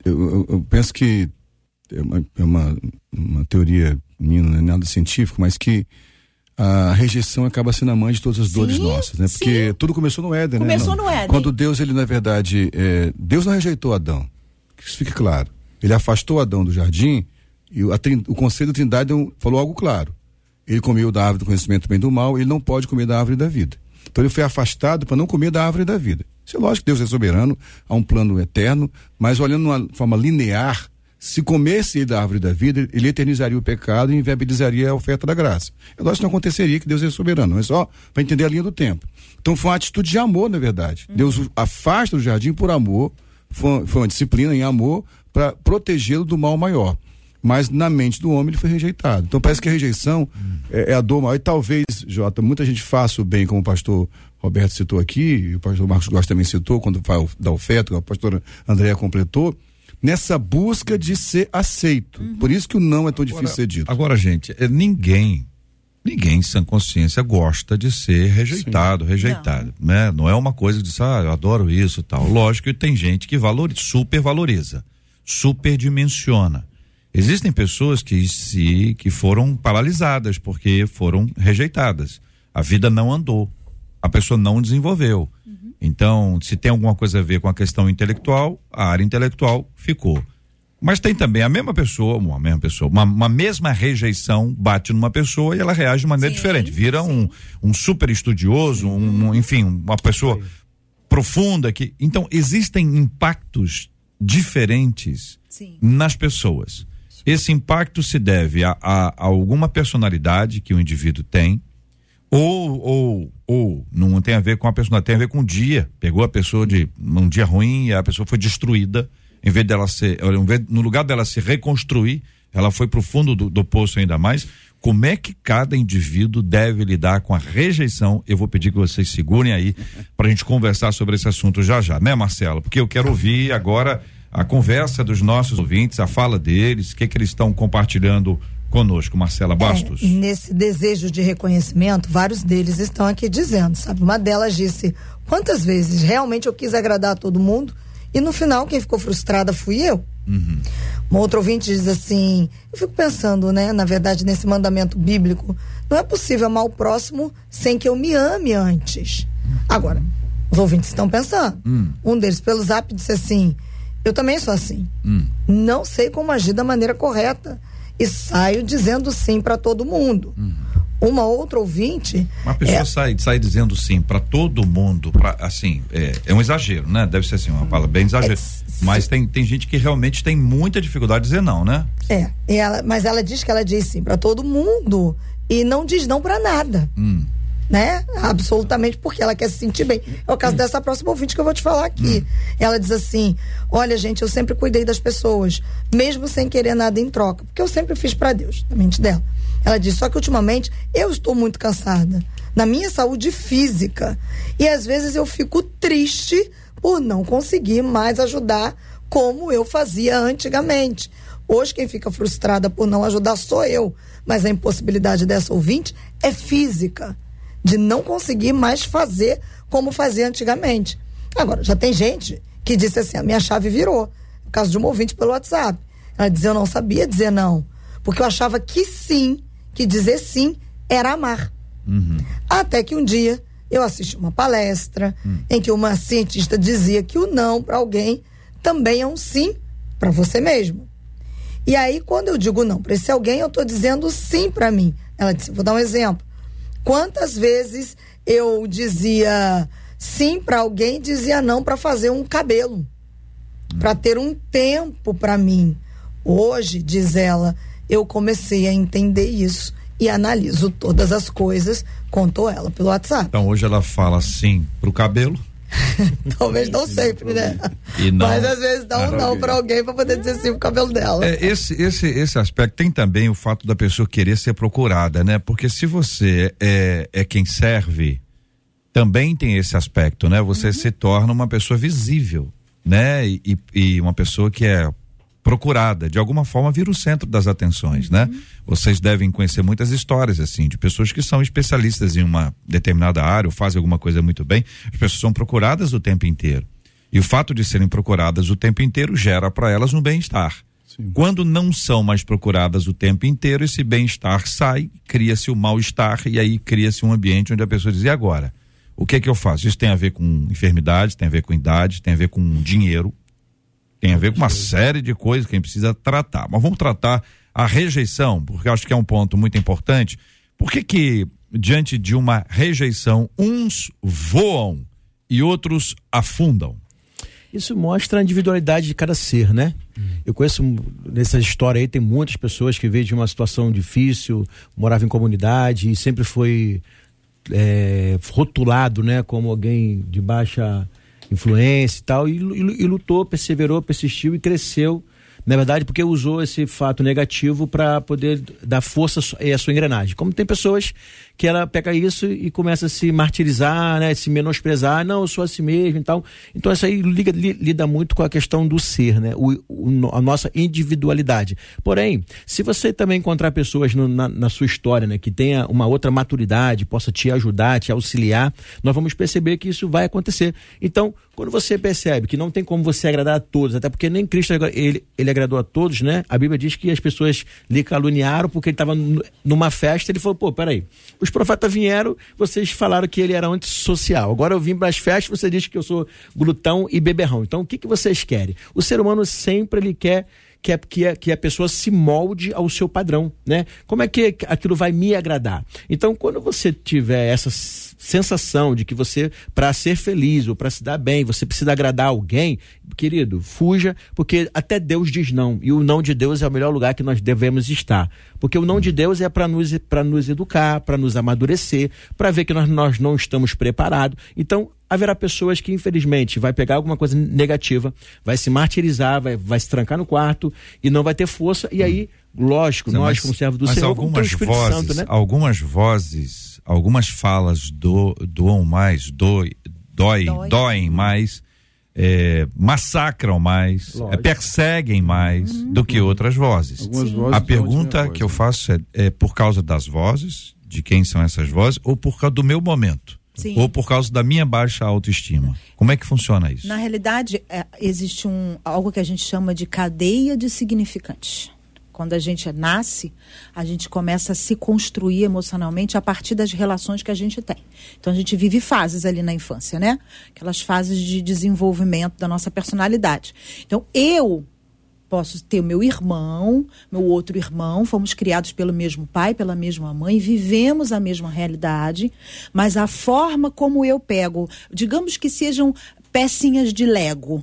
Eu, eu, eu penso que é uma, é uma, uma teoria minha, não é nada científico, mas que a rejeição acaba sendo a mãe de todas as dores sim, nossas, né? Porque sim. tudo começou no Éden, começou né? Começou no Éden. Quando Deus, ele na verdade, é, Deus não rejeitou Adão. Que isso fique claro. Ele afastou Adão do jardim e o, a, o conselho da Trindade falou algo claro. Ele comeu da árvore do conhecimento bem do mal, ele não pode comer da árvore da vida. Então ele foi afastado para não comer da árvore da vida. Isso é lógico que Deus é soberano, há um plano eterno, mas olhando de uma forma linear, se comesse da árvore da vida, ele eternizaria o pecado e inviabilizaria a oferta da graça. Eu acho que não aconteceria, que Deus é soberano, mas só para entender a linha do tempo. Então foi uma atitude de amor, na verdade. Uhum. Deus afasta o jardim por amor, foi, foi uma disciplina em amor para protegê-lo do mal maior. Mas na mente do homem ele foi rejeitado. Então parece que a rejeição uhum. é, é, a dor maior. E talvez, Jota, muita gente faça o bem, como o pastor Roberto citou aqui, e o pastor Marcos Góes também citou, quando fala da oferta, a pastora Andréa completou nessa busca de ser aceito. Uhum. Por isso que o não é tão agora, difícil ser dito. Agora, gente, é, ninguém, ninguém sem consciência gosta de ser rejeitado, Sim. rejeitado, não. né? Não é uma coisa de, ah, eu adoro isso, tal. Lógico que tem gente que valoriza, super valoriza, super dimensiona. Existem pessoas que se que foram paralisadas porque foram rejeitadas. A vida não andou, a pessoa não desenvolveu. Então, se tem alguma coisa a ver com a questão intelectual, a área intelectual ficou. Mas tem também a mesma pessoa, uma mesma pessoa, uma, uma mesma rejeição bate numa pessoa e ela reage de maneira sim, diferente. Vira um, um super estudioso, um, enfim, uma pessoa profunda que. Então, existem impactos diferentes sim. nas pessoas. Esse impacto se deve a, a, a alguma personalidade que o indivíduo tem, ou, ou, ou não tem a ver com a pessoa, tem a ver com o dia. Pegou a pessoa de um dia ruim e a pessoa foi destruída. Em vez dela ser, no lugar dela se reconstruir, ela foi para o fundo do, do poço ainda mais. Como é que cada indivíduo deve lidar com a rejeição? Eu vou pedir que vocês segurem aí para a gente conversar sobre esse assunto já já, né, Marcelo? Porque eu quero ouvir agora a conversa dos nossos ouvintes, a fala deles, o que, que eles estão compartilhando conosco, Marcela Bastos. É, nesse desejo de reconhecimento, vários deles estão aqui dizendo, sabe? Uma delas disse: quantas vezes realmente eu quis agradar a todo mundo e no final quem ficou frustrada fui eu. Uhum. Uma outra ouvinte diz assim: eu fico pensando, né, na verdade, nesse mandamento bíblico, não é possível amar o próximo sem que eu me ame antes. Agora, os ouvintes estão pensando. Hum. Um deles, pelo zap, disse assim: eu também sou assim. Hum. Não sei como agir da maneira correta e saio dizendo sim para todo mundo. Uhum. Uma outra ouvinte. Uma pessoa é... sai, sai dizendo sim para todo mundo, pra, assim, é, é, um exagero, né? Deve ser assim, uma palavra bem exagero. É, mas tem, tem gente que realmente tem muita dificuldade de dizer não, né? É, ela, mas ela diz que ela diz sim para todo mundo e não diz não para nada. Hum né? Absolutamente, porque ela quer se sentir bem. É o caso dessa próxima ouvinte que eu vou te falar aqui. Ela diz assim: Olha, gente, eu sempre cuidei das pessoas, mesmo sem querer nada em troca, porque eu sempre fiz para Deus, na mente dela. Ela diz: Só que ultimamente eu estou muito cansada na minha saúde física e às vezes eu fico triste por não conseguir mais ajudar como eu fazia antigamente. Hoje quem fica frustrada por não ajudar sou eu, mas a impossibilidade dessa ouvinte é física de não conseguir mais fazer como fazia antigamente. Agora, já tem gente que disse assim: a minha chave virou. No caso de uma ouvinte pelo WhatsApp. Ela dizia: eu não sabia dizer não. Porque eu achava que sim, que dizer sim era amar. Uhum. Até que um dia eu assisti uma palestra uhum. em que uma cientista dizia que o não para alguém também é um sim para você mesmo. E aí, quando eu digo não para esse alguém, eu estou dizendo sim para mim. Ela disse: vou dar um exemplo. Quantas vezes eu dizia sim para alguém, dizia não para fazer um cabelo, para ter um tempo para mim. Hoje, diz ela, eu comecei a entender isso e analiso todas as coisas, contou ela pelo WhatsApp. Então hoje ela fala sim pro cabelo. Talvez não sempre, né? Não, Mas às vezes dá um não para alguém para poder dizer sim pro cabelo dela. É, esse, esse, esse aspecto tem também o fato da pessoa querer ser procurada, né? Porque se você é, é quem serve, também tem esse aspecto, né? Você uhum. se torna uma pessoa visível, né? E, e uma pessoa que é procurada, de alguma forma vira o centro das atenções, né? uhum. né? Vocês devem conhecer muitas histórias assim de pessoas que são especialistas em uma determinada área ou fazem alguma coisa muito bem, as pessoas são procuradas o tempo inteiro. E o fato de serem procuradas o tempo inteiro gera para elas um bem-estar. Quando não são mais procuradas o tempo inteiro, esse bem-estar sai, cria-se o mal-estar e aí cria-se um ambiente onde a pessoa diz: e agora? O que é que eu faço? Isso tem a ver com enfermidade, tem a ver com idade, tem a ver com dinheiro, tem a ver com uma série de coisas que a gente precisa tratar. Mas vamos tratar a rejeição, porque acho que é um ponto muito importante. Por que que, diante de uma rejeição, uns voam e outros afundam? Isso mostra a individualidade de cada ser, né? Eu conheço nessa história aí, tem muitas pessoas que veio de uma situação difícil, morava em comunidade e sempre foi é, rotulado, né, como alguém de baixa influência e tal, e, e, e lutou, perseverou, persistiu e cresceu na verdade, porque usou esse fato negativo para poder dar força à sua engrenagem. Como tem pessoas que ela pega isso e começa a se martirizar, né, se menosprezar, não, eu sou assim mesmo e tal. Então isso aí liga, lida muito com a questão do ser, né, o, o, a nossa individualidade. Porém, se você também encontrar pessoas no, na, na, sua história, né, que tenha uma outra maturidade, possa te ajudar, te auxiliar, nós vamos perceber que isso vai acontecer. Então, quando você percebe que não tem como você agradar a todos, até porque nem Cristo ele, ele agradou a todos, né? A Bíblia diz que as pessoas lhe caluniaram porque ele estava numa festa, ele falou, pô, peraí, os profetas vieram, vocês falaram que ele era antissocial. Agora eu vim para as festas, você diz que eu sou glutão e beberrão. Então o que, que vocês querem? O ser humano sempre ele quer que a, que, a, que a pessoa se molde ao seu padrão, né? Como é que aquilo vai me agradar? Então, quando você tiver essa sensação de que você, para ser feliz ou para se dar bem, você precisa agradar alguém, querido, fuja, porque até Deus diz não. E o não de Deus é o melhor lugar que nós devemos estar. Porque o não de Deus é para nos, nos educar, para nos amadurecer, para ver que nós, nós não estamos preparados. Então, haverá pessoas que, infelizmente, vai pegar alguma coisa negativa, vai se martirizar, vai, vai se trancar no quarto e não vai ter força. E aí, lógico, nós, como servo do mas Senhor, algumas vozes, Santo, né? algumas vozes, algumas falas do, doam mais, do, dói, dói. doem mais. É, massacram mais, é, perseguem mais uhum. do que outras vozes. vozes a pergunta que eu faço é, é por causa das vozes, de quem são essas vozes, ou por causa do meu momento? Sim. ou por causa da minha baixa autoestima? Como é que funciona isso? Na realidade, é, existe um, algo que a gente chama de cadeia de significantes. Quando a gente nasce, a gente começa a se construir emocionalmente a partir das relações que a gente tem. Então a gente vive fases ali na infância, né? Aquelas fases de desenvolvimento da nossa personalidade. Então eu posso ter meu irmão, meu outro irmão, fomos criados pelo mesmo pai, pela mesma mãe, vivemos a mesma realidade, mas a forma como eu pego, digamos que sejam pecinhas de Lego,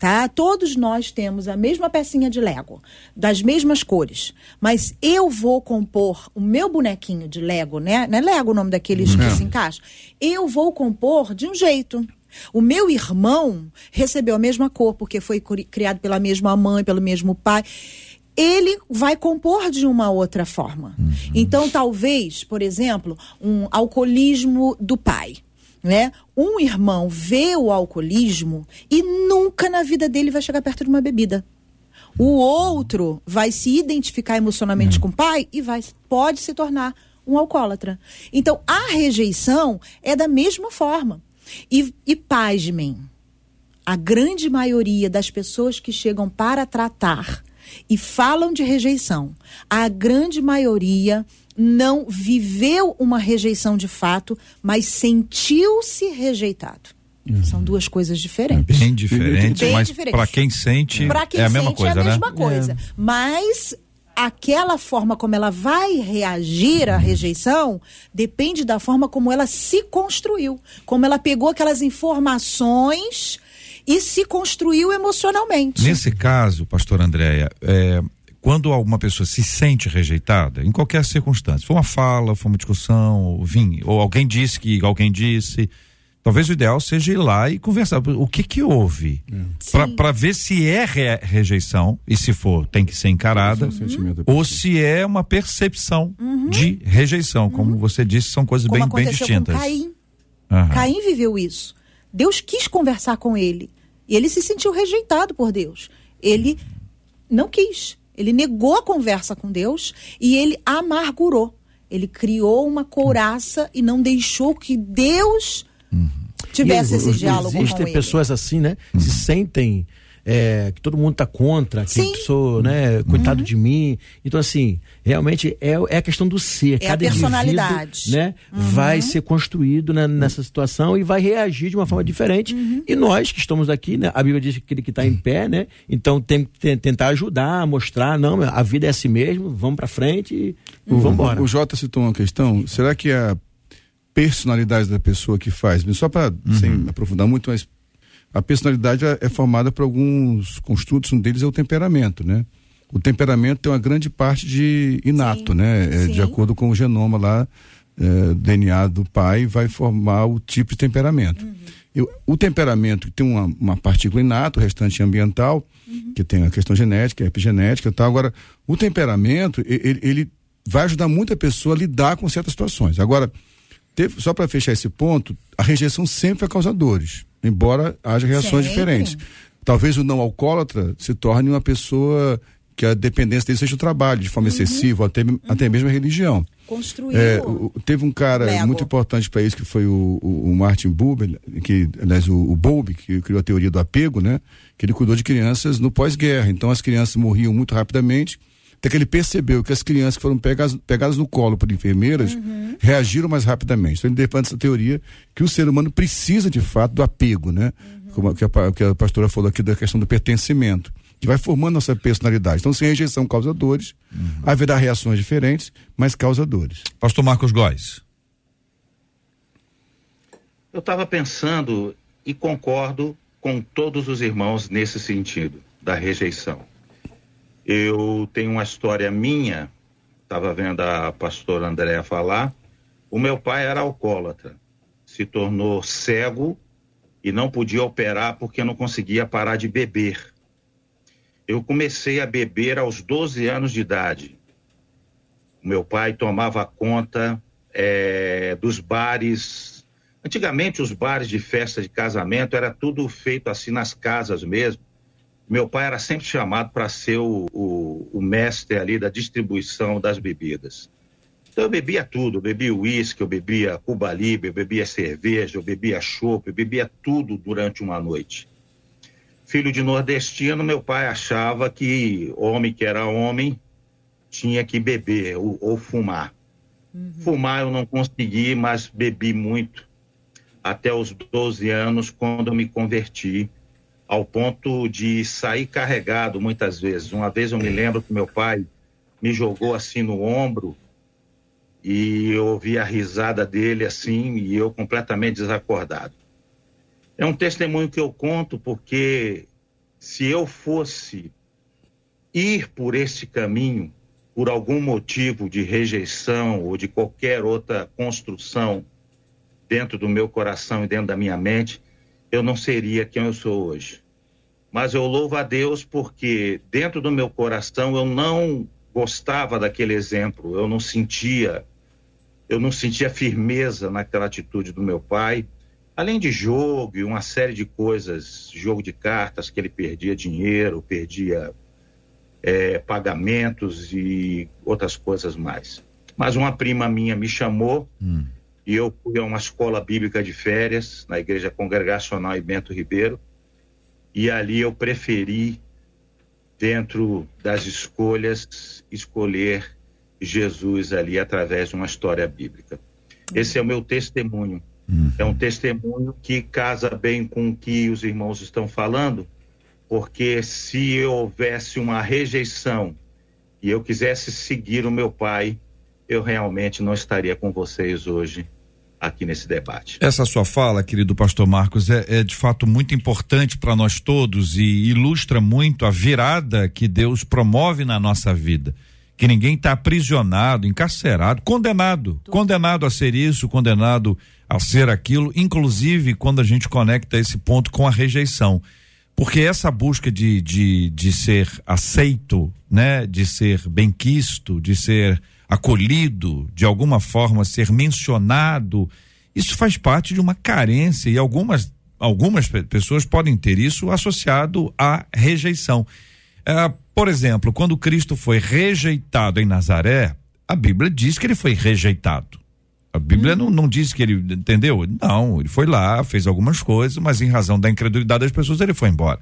tá? Todos nós temos a mesma pecinha de Lego, das mesmas cores, mas eu vou compor o meu bonequinho de Lego, né? Não é Lego o nome daqueles que se encaixam? Eu vou compor de um jeito. O meu irmão recebeu a mesma cor, porque foi criado pela mesma mãe, pelo mesmo pai. Ele vai compor de uma outra forma. Uhum. Então, talvez, por exemplo, um alcoolismo do pai. Né? Um irmão vê o alcoolismo e nunca na vida dele vai chegar perto de uma bebida. O outro vai se identificar emocionalmente uhum. com o pai e vai, pode se tornar um alcoólatra. Então, a rejeição é da mesma forma. E, e pasmem, a grande maioria das pessoas que chegam para tratar e falam de rejeição, a grande maioria não viveu uma rejeição de fato, mas sentiu-se rejeitado. Uhum. São duas coisas diferentes. Bem diferentes, Bem mas para quem sente pra quem é a mesma coisa, é a né? mesma coisa. É. Mas aquela forma como ela vai reagir à rejeição depende da forma como ela se construiu, como ela pegou aquelas informações e se construiu emocionalmente. Nesse caso, pastor Andréia, é, quando alguma pessoa se sente rejeitada, em qualquer circunstância, foi uma fala, foi uma discussão, ou, vim, ou alguém disse que alguém disse, talvez o ideal seja ir lá e conversar. O que que houve? É. Para ver se é re rejeição, e se for, tem que ser encarada, uhum. ou se é uma percepção uhum. de rejeição. Uhum. Como você disse, são coisas Como bem, bem distintas. Com Caim. Caim viveu isso. Deus quis conversar com ele. E ele se sentiu rejeitado por Deus. Ele não quis. Ele negou a conversa com Deus e ele amargurou. Ele criou uma couraça e não deixou que Deus Uhum. Tivesse esse diálogo Existem pessoas assim, né? Uhum. Se sentem é, que todo mundo está contra, que Sim. eu sou, né, coitado uhum. de mim. Então, assim, realmente é, é a questão do ser. É Cada a personalidade. né, uhum. vai ser construído né, nessa situação e vai reagir de uma forma diferente. Uhum. E nós que estamos aqui, né, a Bíblia diz que aquele que está em pé, né, então tem que tentar ajudar, mostrar, não, a vida é assim mesmo, vamos para frente e vamos embora. O Jota citou uma questão, será que a personalidade da pessoa que faz, só para uhum. sem aprofundar muito, mas a personalidade é, é formada por alguns construtos, um deles é o temperamento, né? O temperamento tem uma grande parte de inato, sim, né? É, de acordo com o genoma lá, é, DNA do pai vai formar o tipo de temperamento. Uhum. Eu, o temperamento tem uma, uma partícula inata, o restante ambiental, uhum. que tem a questão genética, a epigenética e tal. Agora, o temperamento, ele, ele vai ajudar muito a pessoa a lidar com certas situações. Agora, teve, só para fechar esse ponto, a rejeição sempre é causadores, embora haja reações sempre. diferentes. Talvez o não alcoólatra se torne uma pessoa que a dependência dele seja o trabalho, de forma uhum. excessiva, até, uhum. até mesmo a religião. Construiu. É, o, teve um cara Lego. muito importante para isso, que foi o, o, o Martin Buber, que, aliás, o, o Bowlby, que criou a teoria do apego, né? Que ele cuidou de crianças no pós-guerra. Então as crianças morriam muito rapidamente até que ele percebeu que as crianças que foram pegadas, pegadas no colo por enfermeiras uhum. reagiram mais rapidamente. Então ele defende essa teoria que o ser humano precisa de fato do apego, né? Uhum. Como que a, que a pastora falou aqui da questão do pertencimento que vai formando nossa personalidade. Então, sem rejeição causa dores, uhum. haverá reações diferentes, mas causa dores. Pastor Marcos Góes. Eu estava pensando e concordo com todos os irmãos nesse sentido, da rejeição. Eu tenho uma história minha, estava vendo a pastora Andréa falar. O meu pai era alcoólatra, se tornou cego e não podia operar porque não conseguia parar de beber. Eu comecei a beber aos 12 anos de idade. Meu pai tomava conta é, dos bares. Antigamente, os bares de festa de casamento era tudo feito assim nas casas mesmo. Meu pai era sempre chamado para ser o, o, o, mestre ali da distribuição das bebidas. Então eu bebia tudo, eu bebia uísque, eu bebia Cuba Libre, eu bebia cerveja, eu bebia chopp, eu bebia tudo durante uma noite filho de nordestino, meu pai achava que homem que era homem tinha que beber ou, ou fumar. Uhum. Fumar eu não consegui, mas bebi muito até os 12 anos, quando eu me converti, ao ponto de sair carregado muitas vezes. Uma vez eu me lembro que meu pai me jogou assim no ombro e eu ouvi a risada dele assim e eu completamente desacordado. É um testemunho que eu conto porque se eu fosse ir por esse caminho, por algum motivo de rejeição ou de qualquer outra construção dentro do meu coração e dentro da minha mente, eu não seria quem eu sou hoje. Mas eu louvo a Deus porque dentro do meu coração eu não gostava daquele exemplo, eu não sentia eu não sentia firmeza naquela atitude do meu pai além de jogo e uma série de coisas, jogo de cartas que ele perdia dinheiro, perdia é, pagamentos e outras coisas mais. Mas uma prima minha me chamou hum. E eu fui a uma escola bíblica de férias na Igreja Congregacional em Bento Ribeiro e ali eu preferi, dentro das escolhas, escolher Jesus ali através de uma história bíblica. Esse é o meu testemunho Uhum. É um testemunho que casa bem com o que os irmãos estão falando, porque se houvesse uma rejeição e eu quisesse seguir o meu pai, eu realmente não estaria com vocês hoje aqui nesse debate. Essa sua fala, querido pastor Marcos, é, é de fato muito importante para nós todos e ilustra muito a virada que Deus promove na nossa vida. Que ninguém está aprisionado, encarcerado, condenado, condenado a ser isso, condenado a ser aquilo, inclusive quando a gente conecta esse ponto com a rejeição. Porque essa busca de, de, de ser aceito, né, de ser benquisto, de ser acolhido, de alguma forma ser mencionado, isso faz parte de uma carência e algumas, algumas pessoas podem ter isso associado à rejeição. É, por exemplo, quando Cristo foi rejeitado em Nazaré, a Bíblia diz que ele foi rejeitado. A Bíblia hum. não, não diz que ele, entendeu? Não, ele foi lá, fez algumas coisas, mas em razão da incredulidade das pessoas, ele foi embora.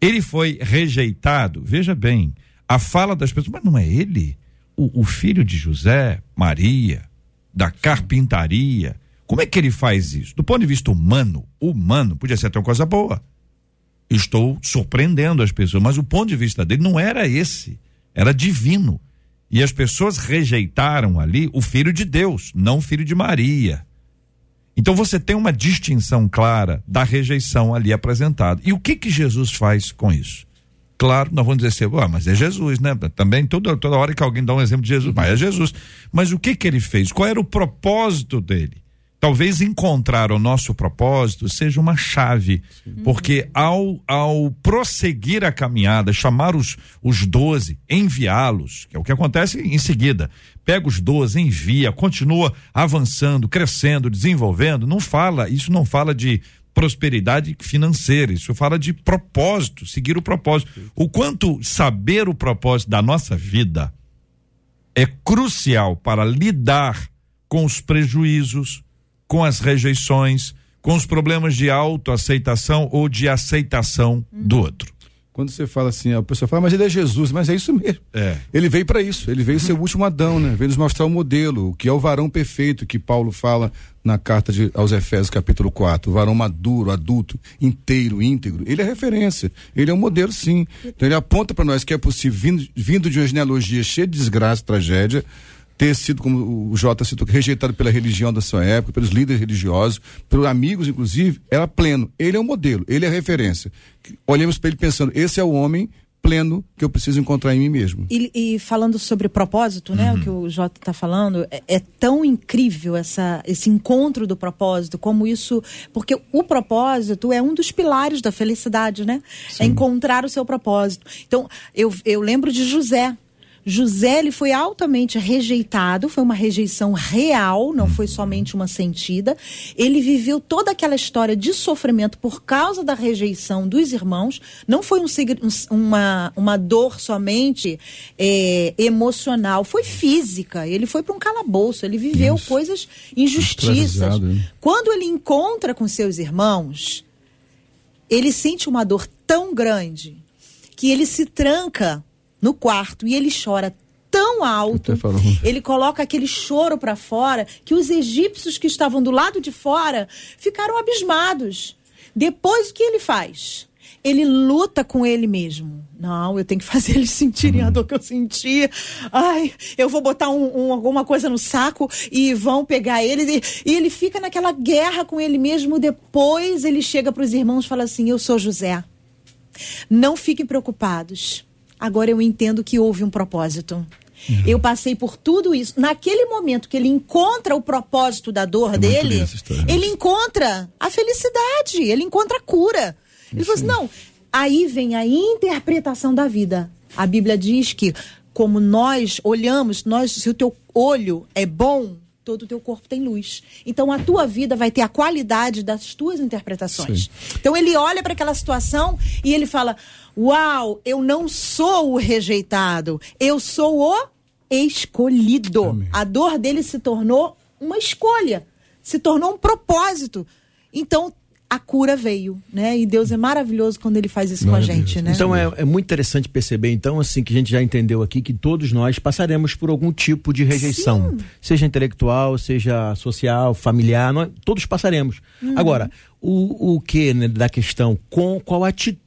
Ele foi rejeitado, veja bem, a fala das pessoas, mas não é ele? O, o filho de José, Maria, da carpintaria, como é que ele faz isso? Do ponto de vista humano, humano, podia ser até uma coisa boa. Estou surpreendendo as pessoas, mas o ponto de vista dele não era esse, era divino. E as pessoas rejeitaram ali o filho de Deus, não o filho de Maria. Então você tem uma distinção clara da rejeição ali apresentada. E o que que Jesus faz com isso? Claro, nós vamos dizer assim, ah, mas é Jesus, né? Também toda, toda hora que alguém dá um exemplo de Jesus, mas é Jesus. Mas o que que ele fez? Qual era o propósito dele? Talvez encontrar o nosso propósito seja uma chave, porque ao, ao prosseguir a caminhada, chamar os, os doze, enviá-los, que é o que acontece em seguida, pega os doze, envia, continua avançando, crescendo, desenvolvendo, não fala, isso não fala de prosperidade financeira, isso fala de propósito, seguir o propósito. O quanto saber o propósito da nossa vida é crucial para lidar com os prejuízos, com as rejeições, com os problemas de autoaceitação ou de aceitação do outro. Quando você fala assim, a pessoa fala, mas ele é Jesus, mas é isso mesmo. É. Ele veio para isso, ele veio ser o último Adão, né? Veio nos mostrar o modelo, o que é o varão perfeito que Paulo fala na carta de, aos Efésios, capítulo 4. O varão maduro, adulto, inteiro, íntegro. Ele é referência, ele é um modelo, sim. Então ele aponta para nós que é possível, vindo, vindo de uma genealogia cheia de desgraça, tragédia, ter sido, como o Jota citou, rejeitado pela religião da sua época, pelos líderes religiosos, pelos amigos, inclusive, era pleno. Ele é um modelo, ele é referência. Olhamos para ele pensando, esse é o homem pleno que eu preciso encontrar em mim mesmo. E, e falando sobre propósito, né, uhum. o que o Jota está falando, é, é, tão incrível essa, esse encontro do propósito, como isso, porque o propósito é um dos pilares da felicidade, né? É Sim. É encontrar o seu propósito. Então, eu, eu lembro de José, José ele foi altamente rejeitado, foi uma rejeição real, não foi somente uma sentida. Ele viveu toda aquela história de sofrimento por causa da rejeição dos irmãos. Não foi um, uma, uma dor somente é, emocional, foi física. Ele foi para um calabouço, ele viveu Nossa. coisas injustiças. Quando ele encontra com seus irmãos, ele sente uma dor tão grande que ele se tranca no quarto e ele chora tão alto, ele coloca aquele choro para fora que os egípcios que estavam do lado de fora ficaram abismados. Depois o que ele faz? Ele luta com ele mesmo. Não, eu tenho que fazer eles sentirem a dor que eu senti. Ai, eu vou botar um, um, alguma coisa no saco e vão pegar ele. E, e ele fica naquela guerra com ele mesmo. Depois ele chega para os irmãos e fala assim: Eu sou José. Não fiquem preocupados agora eu entendo que houve um propósito. Uhum. Eu passei por tudo isso. Naquele momento que ele encontra o propósito da dor é dele, ele encontra a felicidade, ele encontra a cura. Ele falou assim: não, aí vem a interpretação da vida. A Bíblia diz que, como nós olhamos, nós, se o teu olho é bom, todo o teu corpo tem luz. Então a tua vida vai ter a qualidade das tuas interpretações. Sim. Então ele olha para aquela situação e ele fala: Uau, eu não sou o rejeitado, eu sou o escolhido. Amém. A dor dele se tornou uma escolha, se tornou um propósito. Então a cura veio, né? E Deus é maravilhoso quando ele faz isso com a gente, né? Então é, é, muito interessante perceber, então, assim, que a gente já entendeu aqui que todos nós passaremos por algum tipo de rejeição, Sim. seja intelectual, seja social, familiar, nós, todos passaremos. Uhum. Agora, o, o que né, da questão, com qual atitude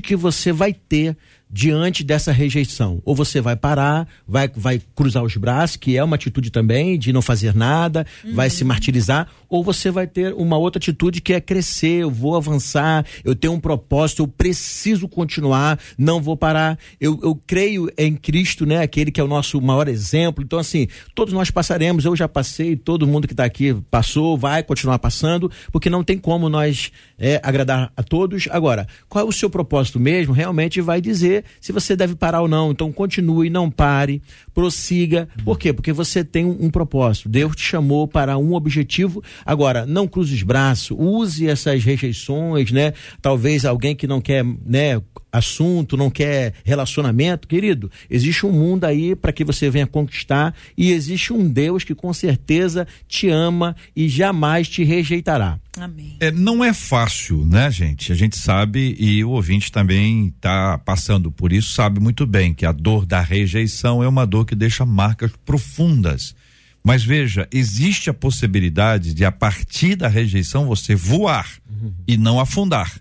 que você vai ter diante dessa rejeição. Ou você vai parar, vai, vai cruzar os braços, que é uma atitude também de não fazer nada, uhum. vai se martirizar, ou você vai ter uma outra atitude que é crescer, eu vou avançar, eu tenho um propósito, eu preciso continuar, não vou parar. Eu, eu creio em Cristo, né? Aquele que é o nosso maior exemplo. Então, assim, todos nós passaremos, eu já passei, todo mundo que está aqui passou, vai continuar passando, porque não tem como nós é, agradar a todos. Agora, qual é o seu propósito mesmo? Realmente vai dizer se você deve parar ou não. Então continue, não pare, prossiga. Por quê? Porque você tem um, um propósito. Deus te chamou para um objetivo. Agora, não cruze os braços, use essas rejeições, né? Talvez alguém que não quer, né, assunto, não quer relacionamento, querido, existe um mundo aí para que você venha conquistar e existe um Deus que com certeza te ama e jamais te rejeitará. Amém. É, não é fácil, né, gente? A gente sabe e o ouvinte também está passando por isso, sabe muito bem que a dor da rejeição é uma dor que deixa marcas profundas. Mas veja, existe a possibilidade de a partir da rejeição você voar uhum. e não afundar.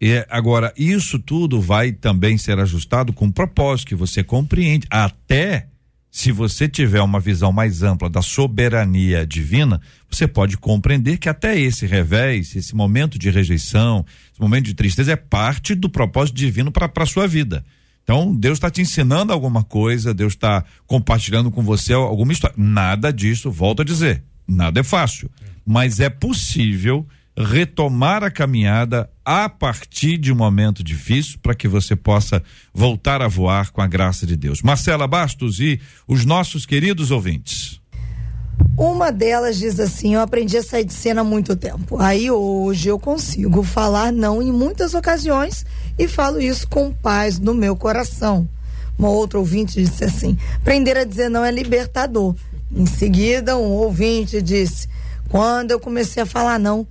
E agora, isso tudo vai também ser ajustado com propósito que você compreende, até se você tiver uma visão mais ampla da soberania divina, você pode compreender que até esse revés, esse momento de rejeição, esse momento de tristeza é parte do propósito divino para a sua vida. Então, Deus está te ensinando alguma coisa, Deus está compartilhando com você alguma história. Nada disso, volto a dizer, nada é fácil, mas é possível retomar a caminhada a partir de um momento difícil para que você possa voltar a voar com a graça de Deus. Marcela Bastos e os nossos queridos ouvintes. Uma delas diz assim: Eu aprendi a sair de cena há muito tempo. Aí hoje eu consigo falar não em muitas ocasiões e falo isso com paz no meu coração. Uma outra ouvinte disse assim: Aprender a dizer não é libertador. Em seguida, um ouvinte disse: Quando eu comecei a falar não,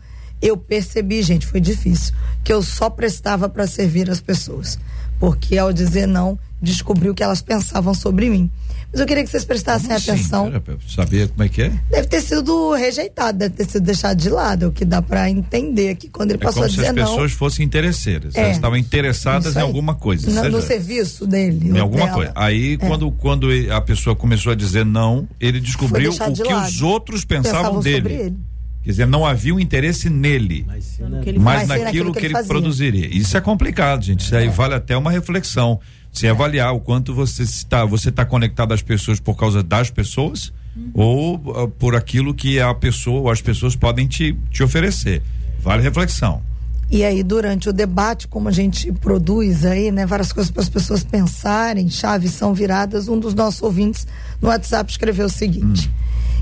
eu percebi, gente, foi difícil, que eu só prestava para servir as pessoas. Porque ao dizer não, descobri o que elas pensavam sobre mim. Mas eu queria que vocês prestassem Como assim? atenção. Pra saber como é que é? Deve ter sido rejeitado, deve ter sido deixado de lado, é o que dá para entender aqui quando ele É passou a se dizer as não. pessoas fossem interesseiras. É. Elas estavam interessadas em alguma coisa. No, no serviço dele. em alguma dela. coisa. Aí, quando, quando ele- a pessoa começou a dizer não, ele descobriu o de que lado. os outros pensavam, Pensavam dele. sobre ele. Quer dizer, não havia um interesse nele, Mas sim, né? que ele mas naquilo que ele, fazia. produziria. Isso é complicado, gente. Isso aí vale até uma reflexão. Se avaliar o quanto você está, você está conectado às pessoas por causa das pessoas ou ah, por aquilo que a pessoa ou as pessoas podem te, te oferecer. Vale reflexão. E aí, durante o debate, como a gente produz aí, né, várias coisas para as pessoas pensarem, chaves são viradas, um dos nossos ouvintes no WhatsApp escreveu o seguinte: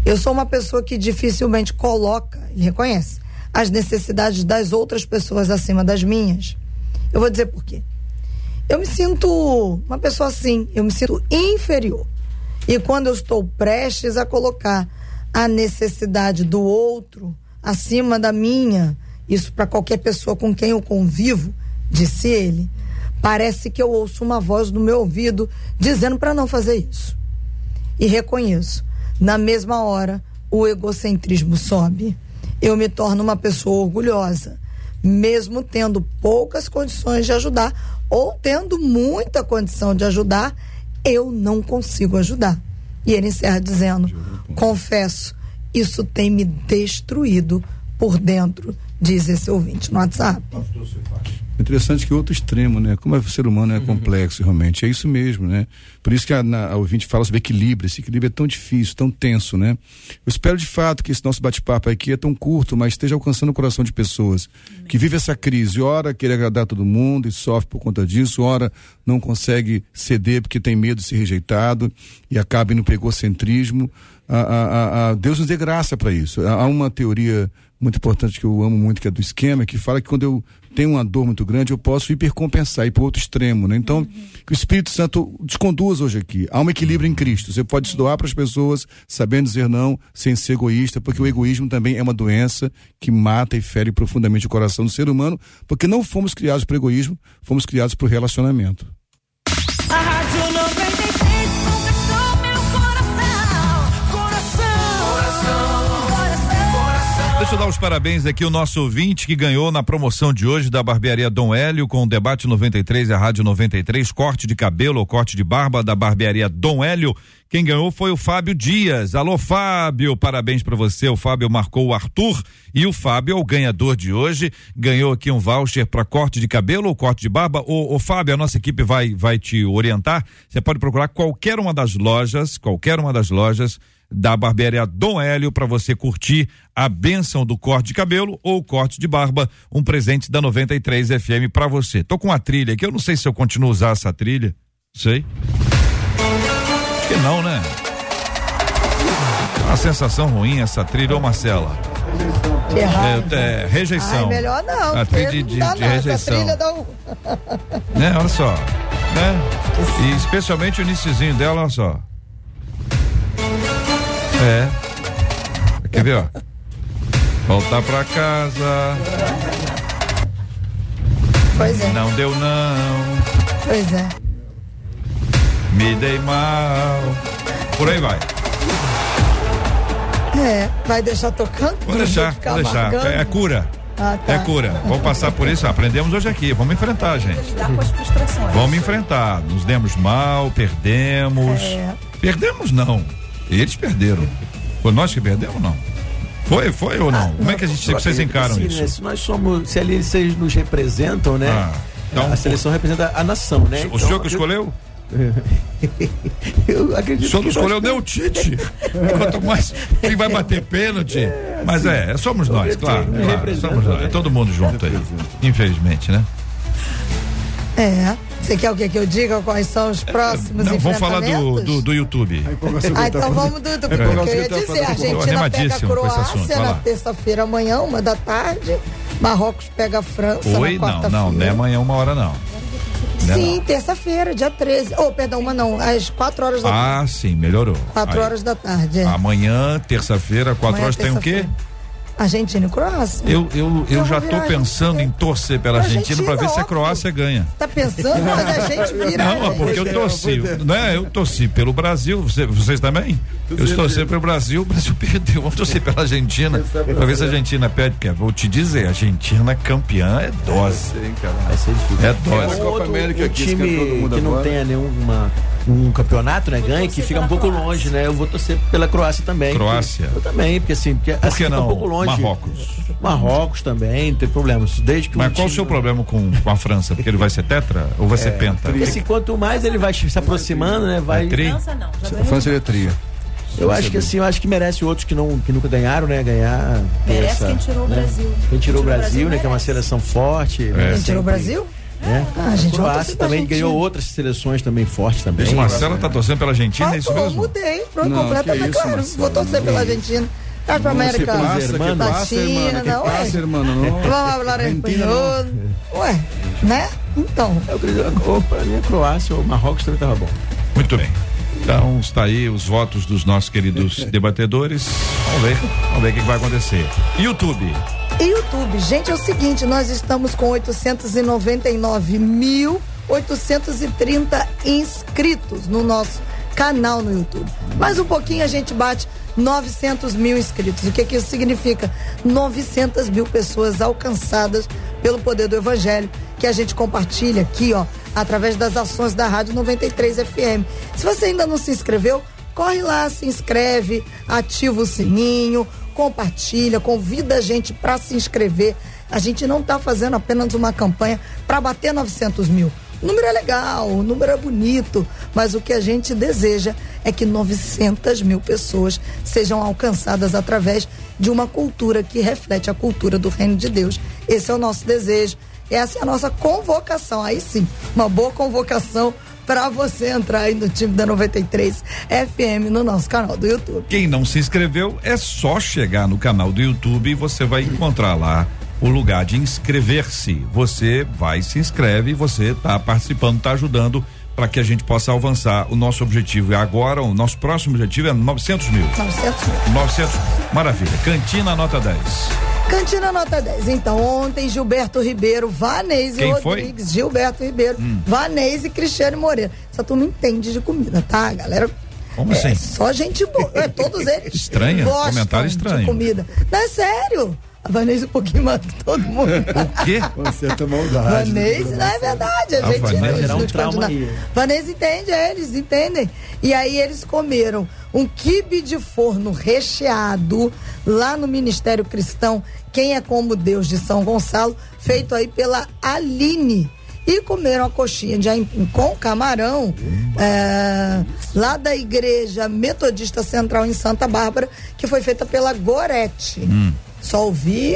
Eu sou uma pessoa que dificilmente coloca, ele reconhece, as necessidades das outras pessoas acima das minhas. Eu vou dizer por quê. Eu me sinto uma pessoa assim, eu me sinto inferior. E quando eu estou prestes a colocar a necessidade do outro acima da minha, isso para qualquer pessoa com quem eu convivo, disse ele, parece que eu ouço uma voz no meu ouvido dizendo para não fazer isso. E reconheço, na mesma hora, o egocentrismo sobe. Eu me torno uma pessoa orgulhosa, mesmo tendo poucas condições de ajudar ou tendo muita condição de ajudar, eu não consigo ajudar. E ele encerra dizendo: Confesso, isso tem me destruído por dentro, diz esse ouvinte no WhatsApp. Interessante que outro extremo, né? Como é, o ser humano é complexo realmente, é isso mesmo, né? Por isso que a, na, a ouvinte fala sobre equilíbrio, esse equilíbrio é tão difícil, tão tenso, né? Eu espero de fato que esse nosso bate-papo aqui é tão curto, mas esteja alcançando o coração de pessoas que vivem essa crise, ora querer agradar todo mundo e sofre por conta disso, ora não consegue ceder porque tem medo de ser rejeitado e acaba indo para o egocentrismo. A, a, Deus nos dê graça para isso. Há há uma teoria muito importante que eu amo muito, que é do esquema, que fala que quando eu tenho uma dor muito grande, eu posso hipercompensar, ir para outro extremo, né? Então, que o Espírito Santo desconduza hoje aqui. Há um equilíbrio em Cristo. Você pode se doar para as pessoas, sabendo dizer não, sem ser egoísta, porque o egoísmo também é uma doença que mata e fere profundamente o coração do ser humano, porque não fomos criados para o egoísmo, fomos criados para o relacionamento. Deixa eu dar os parabéns aqui ao nosso ouvinte que ganhou na promoção de hoje da Barbearia Dom Hélio com o Debate 93 e a Rádio 93, corte de cabelo ou corte de barba da Barbearia Dom Hélio. Quem ganhou foi o Fábio Dias. Alô, Fábio, parabéns para você. O Fábio marcou o Arthur e o Fábio é o ganhador de hoje. Ganhou aqui um voucher para corte de cabelo ou corte de barba. O, Fábio, a nossa equipe vai, vai te orientar. Você pode procurar qualquer uma das lojas, qualquer uma das lojas da barbearia Dom Hélio para você curtir a benção do corte de cabelo ou corte de barba, um presente da 93 FM para você. Tô com uma trilha aqui, eu não sei se eu continuo a usar essa trilha. Sei. Acho que não, né? Uma sensação ruim essa trilha, ô Marcela. Que. É, é, rejeição. Ai, melhor não. A trilha de, de não, essa rejeição. trilha dá um... Né? Olha só. Né? E especialmente o iniciozinho dela, olha só. É. Quer ver, ó? Voltar pra casa. Pois é, Não deu não. pois é. Me dei mal. Por aí vai. É, vai deixar tocando? Vou deixar, vou deixar. amargando? É cura. Ah, tá. É cura. Vamos passar por isso. Aprendemos hoje aqui. Vamos enfrentar, gente. Lidar com as frustrações. Vamos enfrentar. Nos demos mal, perdemos. É. Perdemos não. Eles perderam. Foi nós que perdemos não? Foi, foi ou não? Ah, Como é que a gente, vocês encaram assim, isso? Né, se nós somos, se ali vocês nos representam, né? Ah, então, a seleção representa a nação, né? O então, senhor que escolheu? eu acredito. O senhor não escolheu nem o Tite. Quanto mais quem vai bater pênalti. É, Mas é, somos nós, claro. claro somos nós. É todo mundo junto aí. Infelizmente, né? É. Você quer o que que eu diga? Quais são os próximos Não, vamos falar do, do, do YouTube. Ah, então vamos do YouTube. É. Porque eu ia dizer, a Argentina pega a Croácia na terça-feira amanhã, uma da tarde. Marrocos pega a França Oi, na quarta-feira. Não, não, não é amanhã, uma hora não. Né, sim, terça-feira, dia 13. Oh, perdão, uma não, às 4 horas da ah, tarde. Ah, sim, melhorou. 4 horas da tarde. É. Amanhã, terça-feira, 4 horas, tem o quê? Argentina e Croácia. Eu, eu, eu já estou pensando em torcer pela Argentina para ver se a Croácia ganha. Tá pensando, mas a gente vira. Não, é porque eu torci, né? Eu torci pelo Brasil, você, vocês também? Eu torci pelo Brasil, o Brasil perdeu. Vamos torcer pela Argentina para ver se a Argentina perde, porque vou te dizer, a Argentina campeã é dose. Vai ser difícil. É dose. É outro, América, time que não tenha nenhuma um campeonato, né, ganha, que fica um pouco longe, né? Eu vou torcer pela Croácia também. Croácia. Eu também, porque assim, porque, Por que assim, não? um pouco longe. Marrocos. Marrocos também, não tem problema. Desde que Mas qual o seu problema com, com a França? Porque ele vai ser tetra ou vai é, ser penta? Porque assim, quanto mais ele vai se aproximando, né, vai. É tri? França não. A França é tria. Eu acho que assim, eu acho que merece outros que, não, que nunca ganharam, né? Ganhar. Merece essa, quem tirou né? o Brasil. Quem tirou, tirou o Brasil, Brasil né? Que é uma seleção forte. É. Né? Quem tirou o Brasil? Né? Ah, a gente Croácia também ganhou outras seleções também fortes também. Isso, Marcelo tá torcendo pela Argentina, ah, é isso mesmo? mudei, pronto, não, completamente, isso, claro. Marcelo, vou torcer pela Argentina. Copa tá América Latina, não é? Vamos falar espanhol. Ué, né? Então. Eu acredito, pra mim a Croácia ou Marrocos também tava bom. Muito bem. Então está aí os votos dos nossos queridos debatedores. Vamos ver, vamos ver o que vai acontecer. YouTube. YouTube, gente, é o seguinte, nós estamos com 899.830 inscritos no nosso canal no YouTube. Mais um pouquinho a gente bate 900 mil inscritos. O que, que isso significa? 900 mil pessoas alcançadas pelo poder do Evangelho, que a gente compartilha aqui, ó, através das ações da Rádio 93 FM. Se você ainda não se inscreveu, corre lá, se inscreve, ativa o sininho, compartilha, convida a gente para se inscrever. A gente não está fazendo apenas uma campanha para bater 900 mil. O número é legal, o número é bonito, mas o que a gente deseja é que 900 mil pessoas sejam alcançadas através de uma cultura que reflete a cultura do Reino de Deus. Esse é o nosso desejo, essa é a nossa convocação. Aí sim, uma boa convocação para você entrar aí no time da 93 FM no nosso canal do YouTube. Quem não se inscreveu é só chegar no canal do YouTube e você vai encontrar lá o lugar de inscrever-se. Você vai, se inscreve você está participando, está ajudando para que a gente possa avançar o nosso objetivo. E agora, o nosso próximo objetivo é 900 mil. 900 mil. 900. Maravilha. Cantina nota 10. Cantina nota 10. Então, ontem, Gilberto Ribeiro, Vanese Quem Rodrigues, foi? Gilberto Ribeiro, hum. Vanese e Cristiane Moreira. Essa turma entende de comida, tá, galera? Como assim? É, só gente boa. É, todos eles. Estranha, comentário estranho. De comida. Não é sério. A Vanessa um pouquinho mais que todo mundo. O quê? Você é maldade. Vanessa, não é verdade. A, a gente Vanessa não, um trauma Vanessa entende, é, eles entendem. E aí eles comeram um quibe de forno recheado lá no Ministério Cristão, quem é como Deus de São Gonçalo, feito aí pela Aline e comeram a coxinha de aipim com camarão é, lá da igreja metodista central em Santa Bárbara, que foi feita pela Gorete. Hum. Só ouvi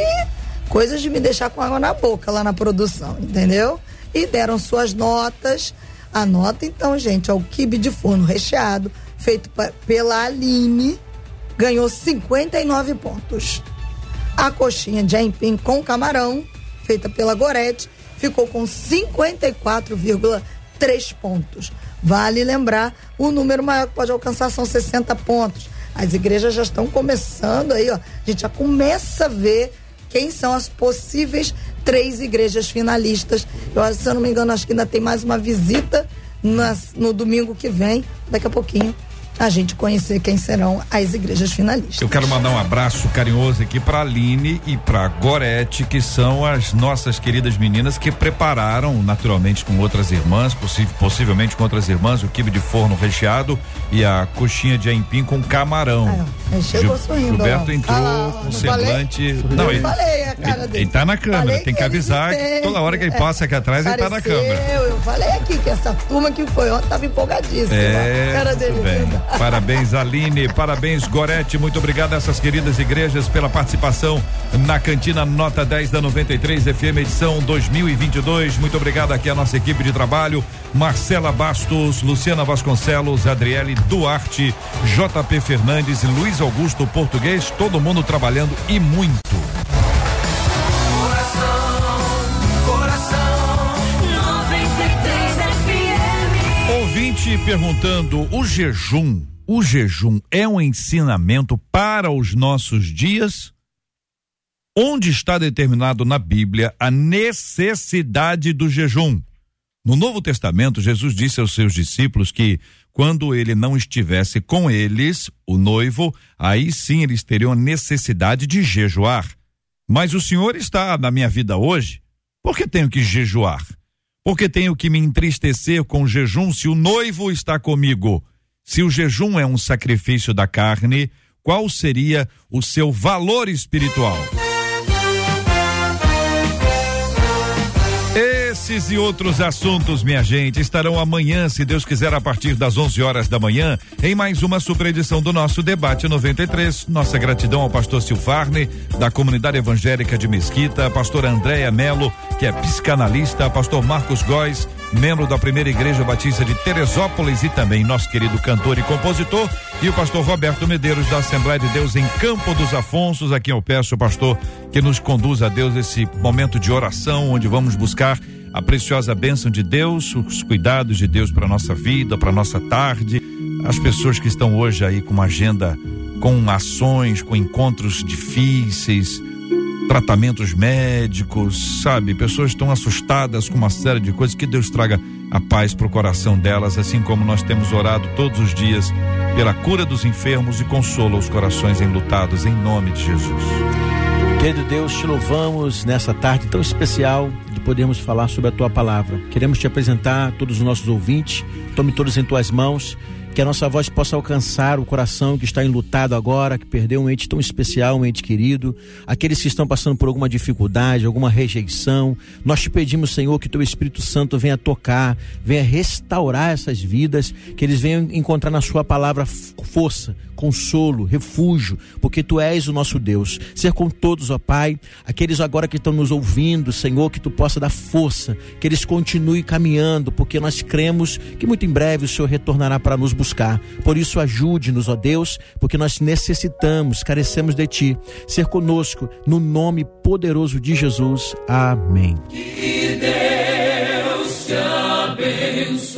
coisas de me deixar com água na boca lá na produção, entendeu? E deram suas notas. A nota, então, gente, é o quibe de forno recheado, feito pela Aline, ganhou 59 pontos. A coxinha de aipim com camarão, feita pela Gorete, ficou com 54,3 pontos. Vale lembrar, o número maior que pode alcançar são 60 pontos. As igrejas já estão começando aí, ó. A gente já começa a ver quem são as possíveis três igrejas finalistas. Eu, se eu não me engano, acho que ainda tem mais uma visita no domingo que vem, daqui a pouquinho, a gente conhecer quem serão as igrejas finalistas. Eu quero mandar um abraço carinhoso aqui para Aline e para Gorete, que são as nossas queridas meninas que prepararam naturalmente com outras irmãs, possi possivelmente com outras irmãs, o quibe de forno recheado e a coxinha de aipim com camarão. É, chegou sorrindo. Gilberto entrou ah, com semblante. Falei? Não, ele, falei a cara ele, dele. Ele tá na câmera, falei tem que, que avisar que toda hora que ele passa aqui atrás, ele tá na câmera. Eu falei aqui que essa turma que foi ontem tava empolgadíssima. É, cara dele. Bem. Parabéns, Aline. Parabéns, Gorete. Muito obrigado a essas queridas igrejas pela participação na cantina Nota 10 da 93 FM, edição 2022. Muito obrigado aqui a nossa equipe de trabalho: Marcela Bastos, Luciana Vasconcelos, Adriele Duarte, JP Fernandes e Luiz Augusto Português. Todo mundo trabalhando e muito. Ouvinte perguntando: o jejum, o jejum é um ensinamento para os nossos dias? Onde está determinado na Bíblia a necessidade do jejum? No Novo Testamento, Jesus disse aos seus discípulos que quando ele não estivesse com eles, o noivo, aí sim eles teriam necessidade de jejuar. Mas o Senhor está na minha vida hoje, por que tenho que jejuar? Porque tenho que me entristecer com o jejum se o noivo está comigo? Se o jejum é um sacrifício da carne, qual seria o seu valor espiritual? Esses e outros assuntos, minha gente, estarão amanhã, se Deus quiser, a partir das 11 horas da manhã, em mais uma super edição do nosso Debate 93. Nossa gratidão ao pastor Silfarne, da comunidade evangélica de Mesquita, pastor Andréia Melo, que é psicanalista, pastor Marcos Góes, membro da primeira igreja batista de Teresópolis e também nosso querido cantor e compositor, e o pastor Roberto Medeiros, da Assembleia de Deus em Campo dos Afonsos, a quem eu peço, pastor, que nos conduza a Deus esse momento de oração, onde vamos buscar a preciosa bênção de Deus, os cuidados de Deus para nossa vida, para nossa tarde. As pessoas que estão hoje aí com uma agenda com ações, com encontros difíceis, tratamentos médicos, sabe? Pessoas estão assustadas com uma série de coisas. Que Deus traga a paz para o coração delas, assim como nós temos orado todos os dias pela cura dos enfermos e consola os corações enlutados, em nome de Jesus. Querido Deus, te louvamos nessa tarde tão especial podermos falar sobre a tua palavra. Queremos te apresentar todos os nossos ouvintes, tome todos em tuas mãos que a nossa voz possa alcançar o coração que está enlutado agora, que perdeu um ente tão especial, um ente querido, aqueles que estão passando por alguma dificuldade, alguma rejeição. Nós te pedimos, Senhor, que teu Espírito Santo venha tocar, venha restaurar essas vidas, que eles venham encontrar na sua palavra força, consolo, refúgio, porque tu és o nosso Deus. Ser com todos, ó Pai, aqueles agora que estão nos ouvindo, Senhor, que tu possa dar força, que eles continuem caminhando, porque nós cremos que muito em breve o Senhor retornará para nos buscar. Por isso, ajude-nos, ó Deus, porque nós necessitamos, carecemos de Ti. Ser conosco, no nome poderoso de Jesus. Amém. Que Deus te abençoe.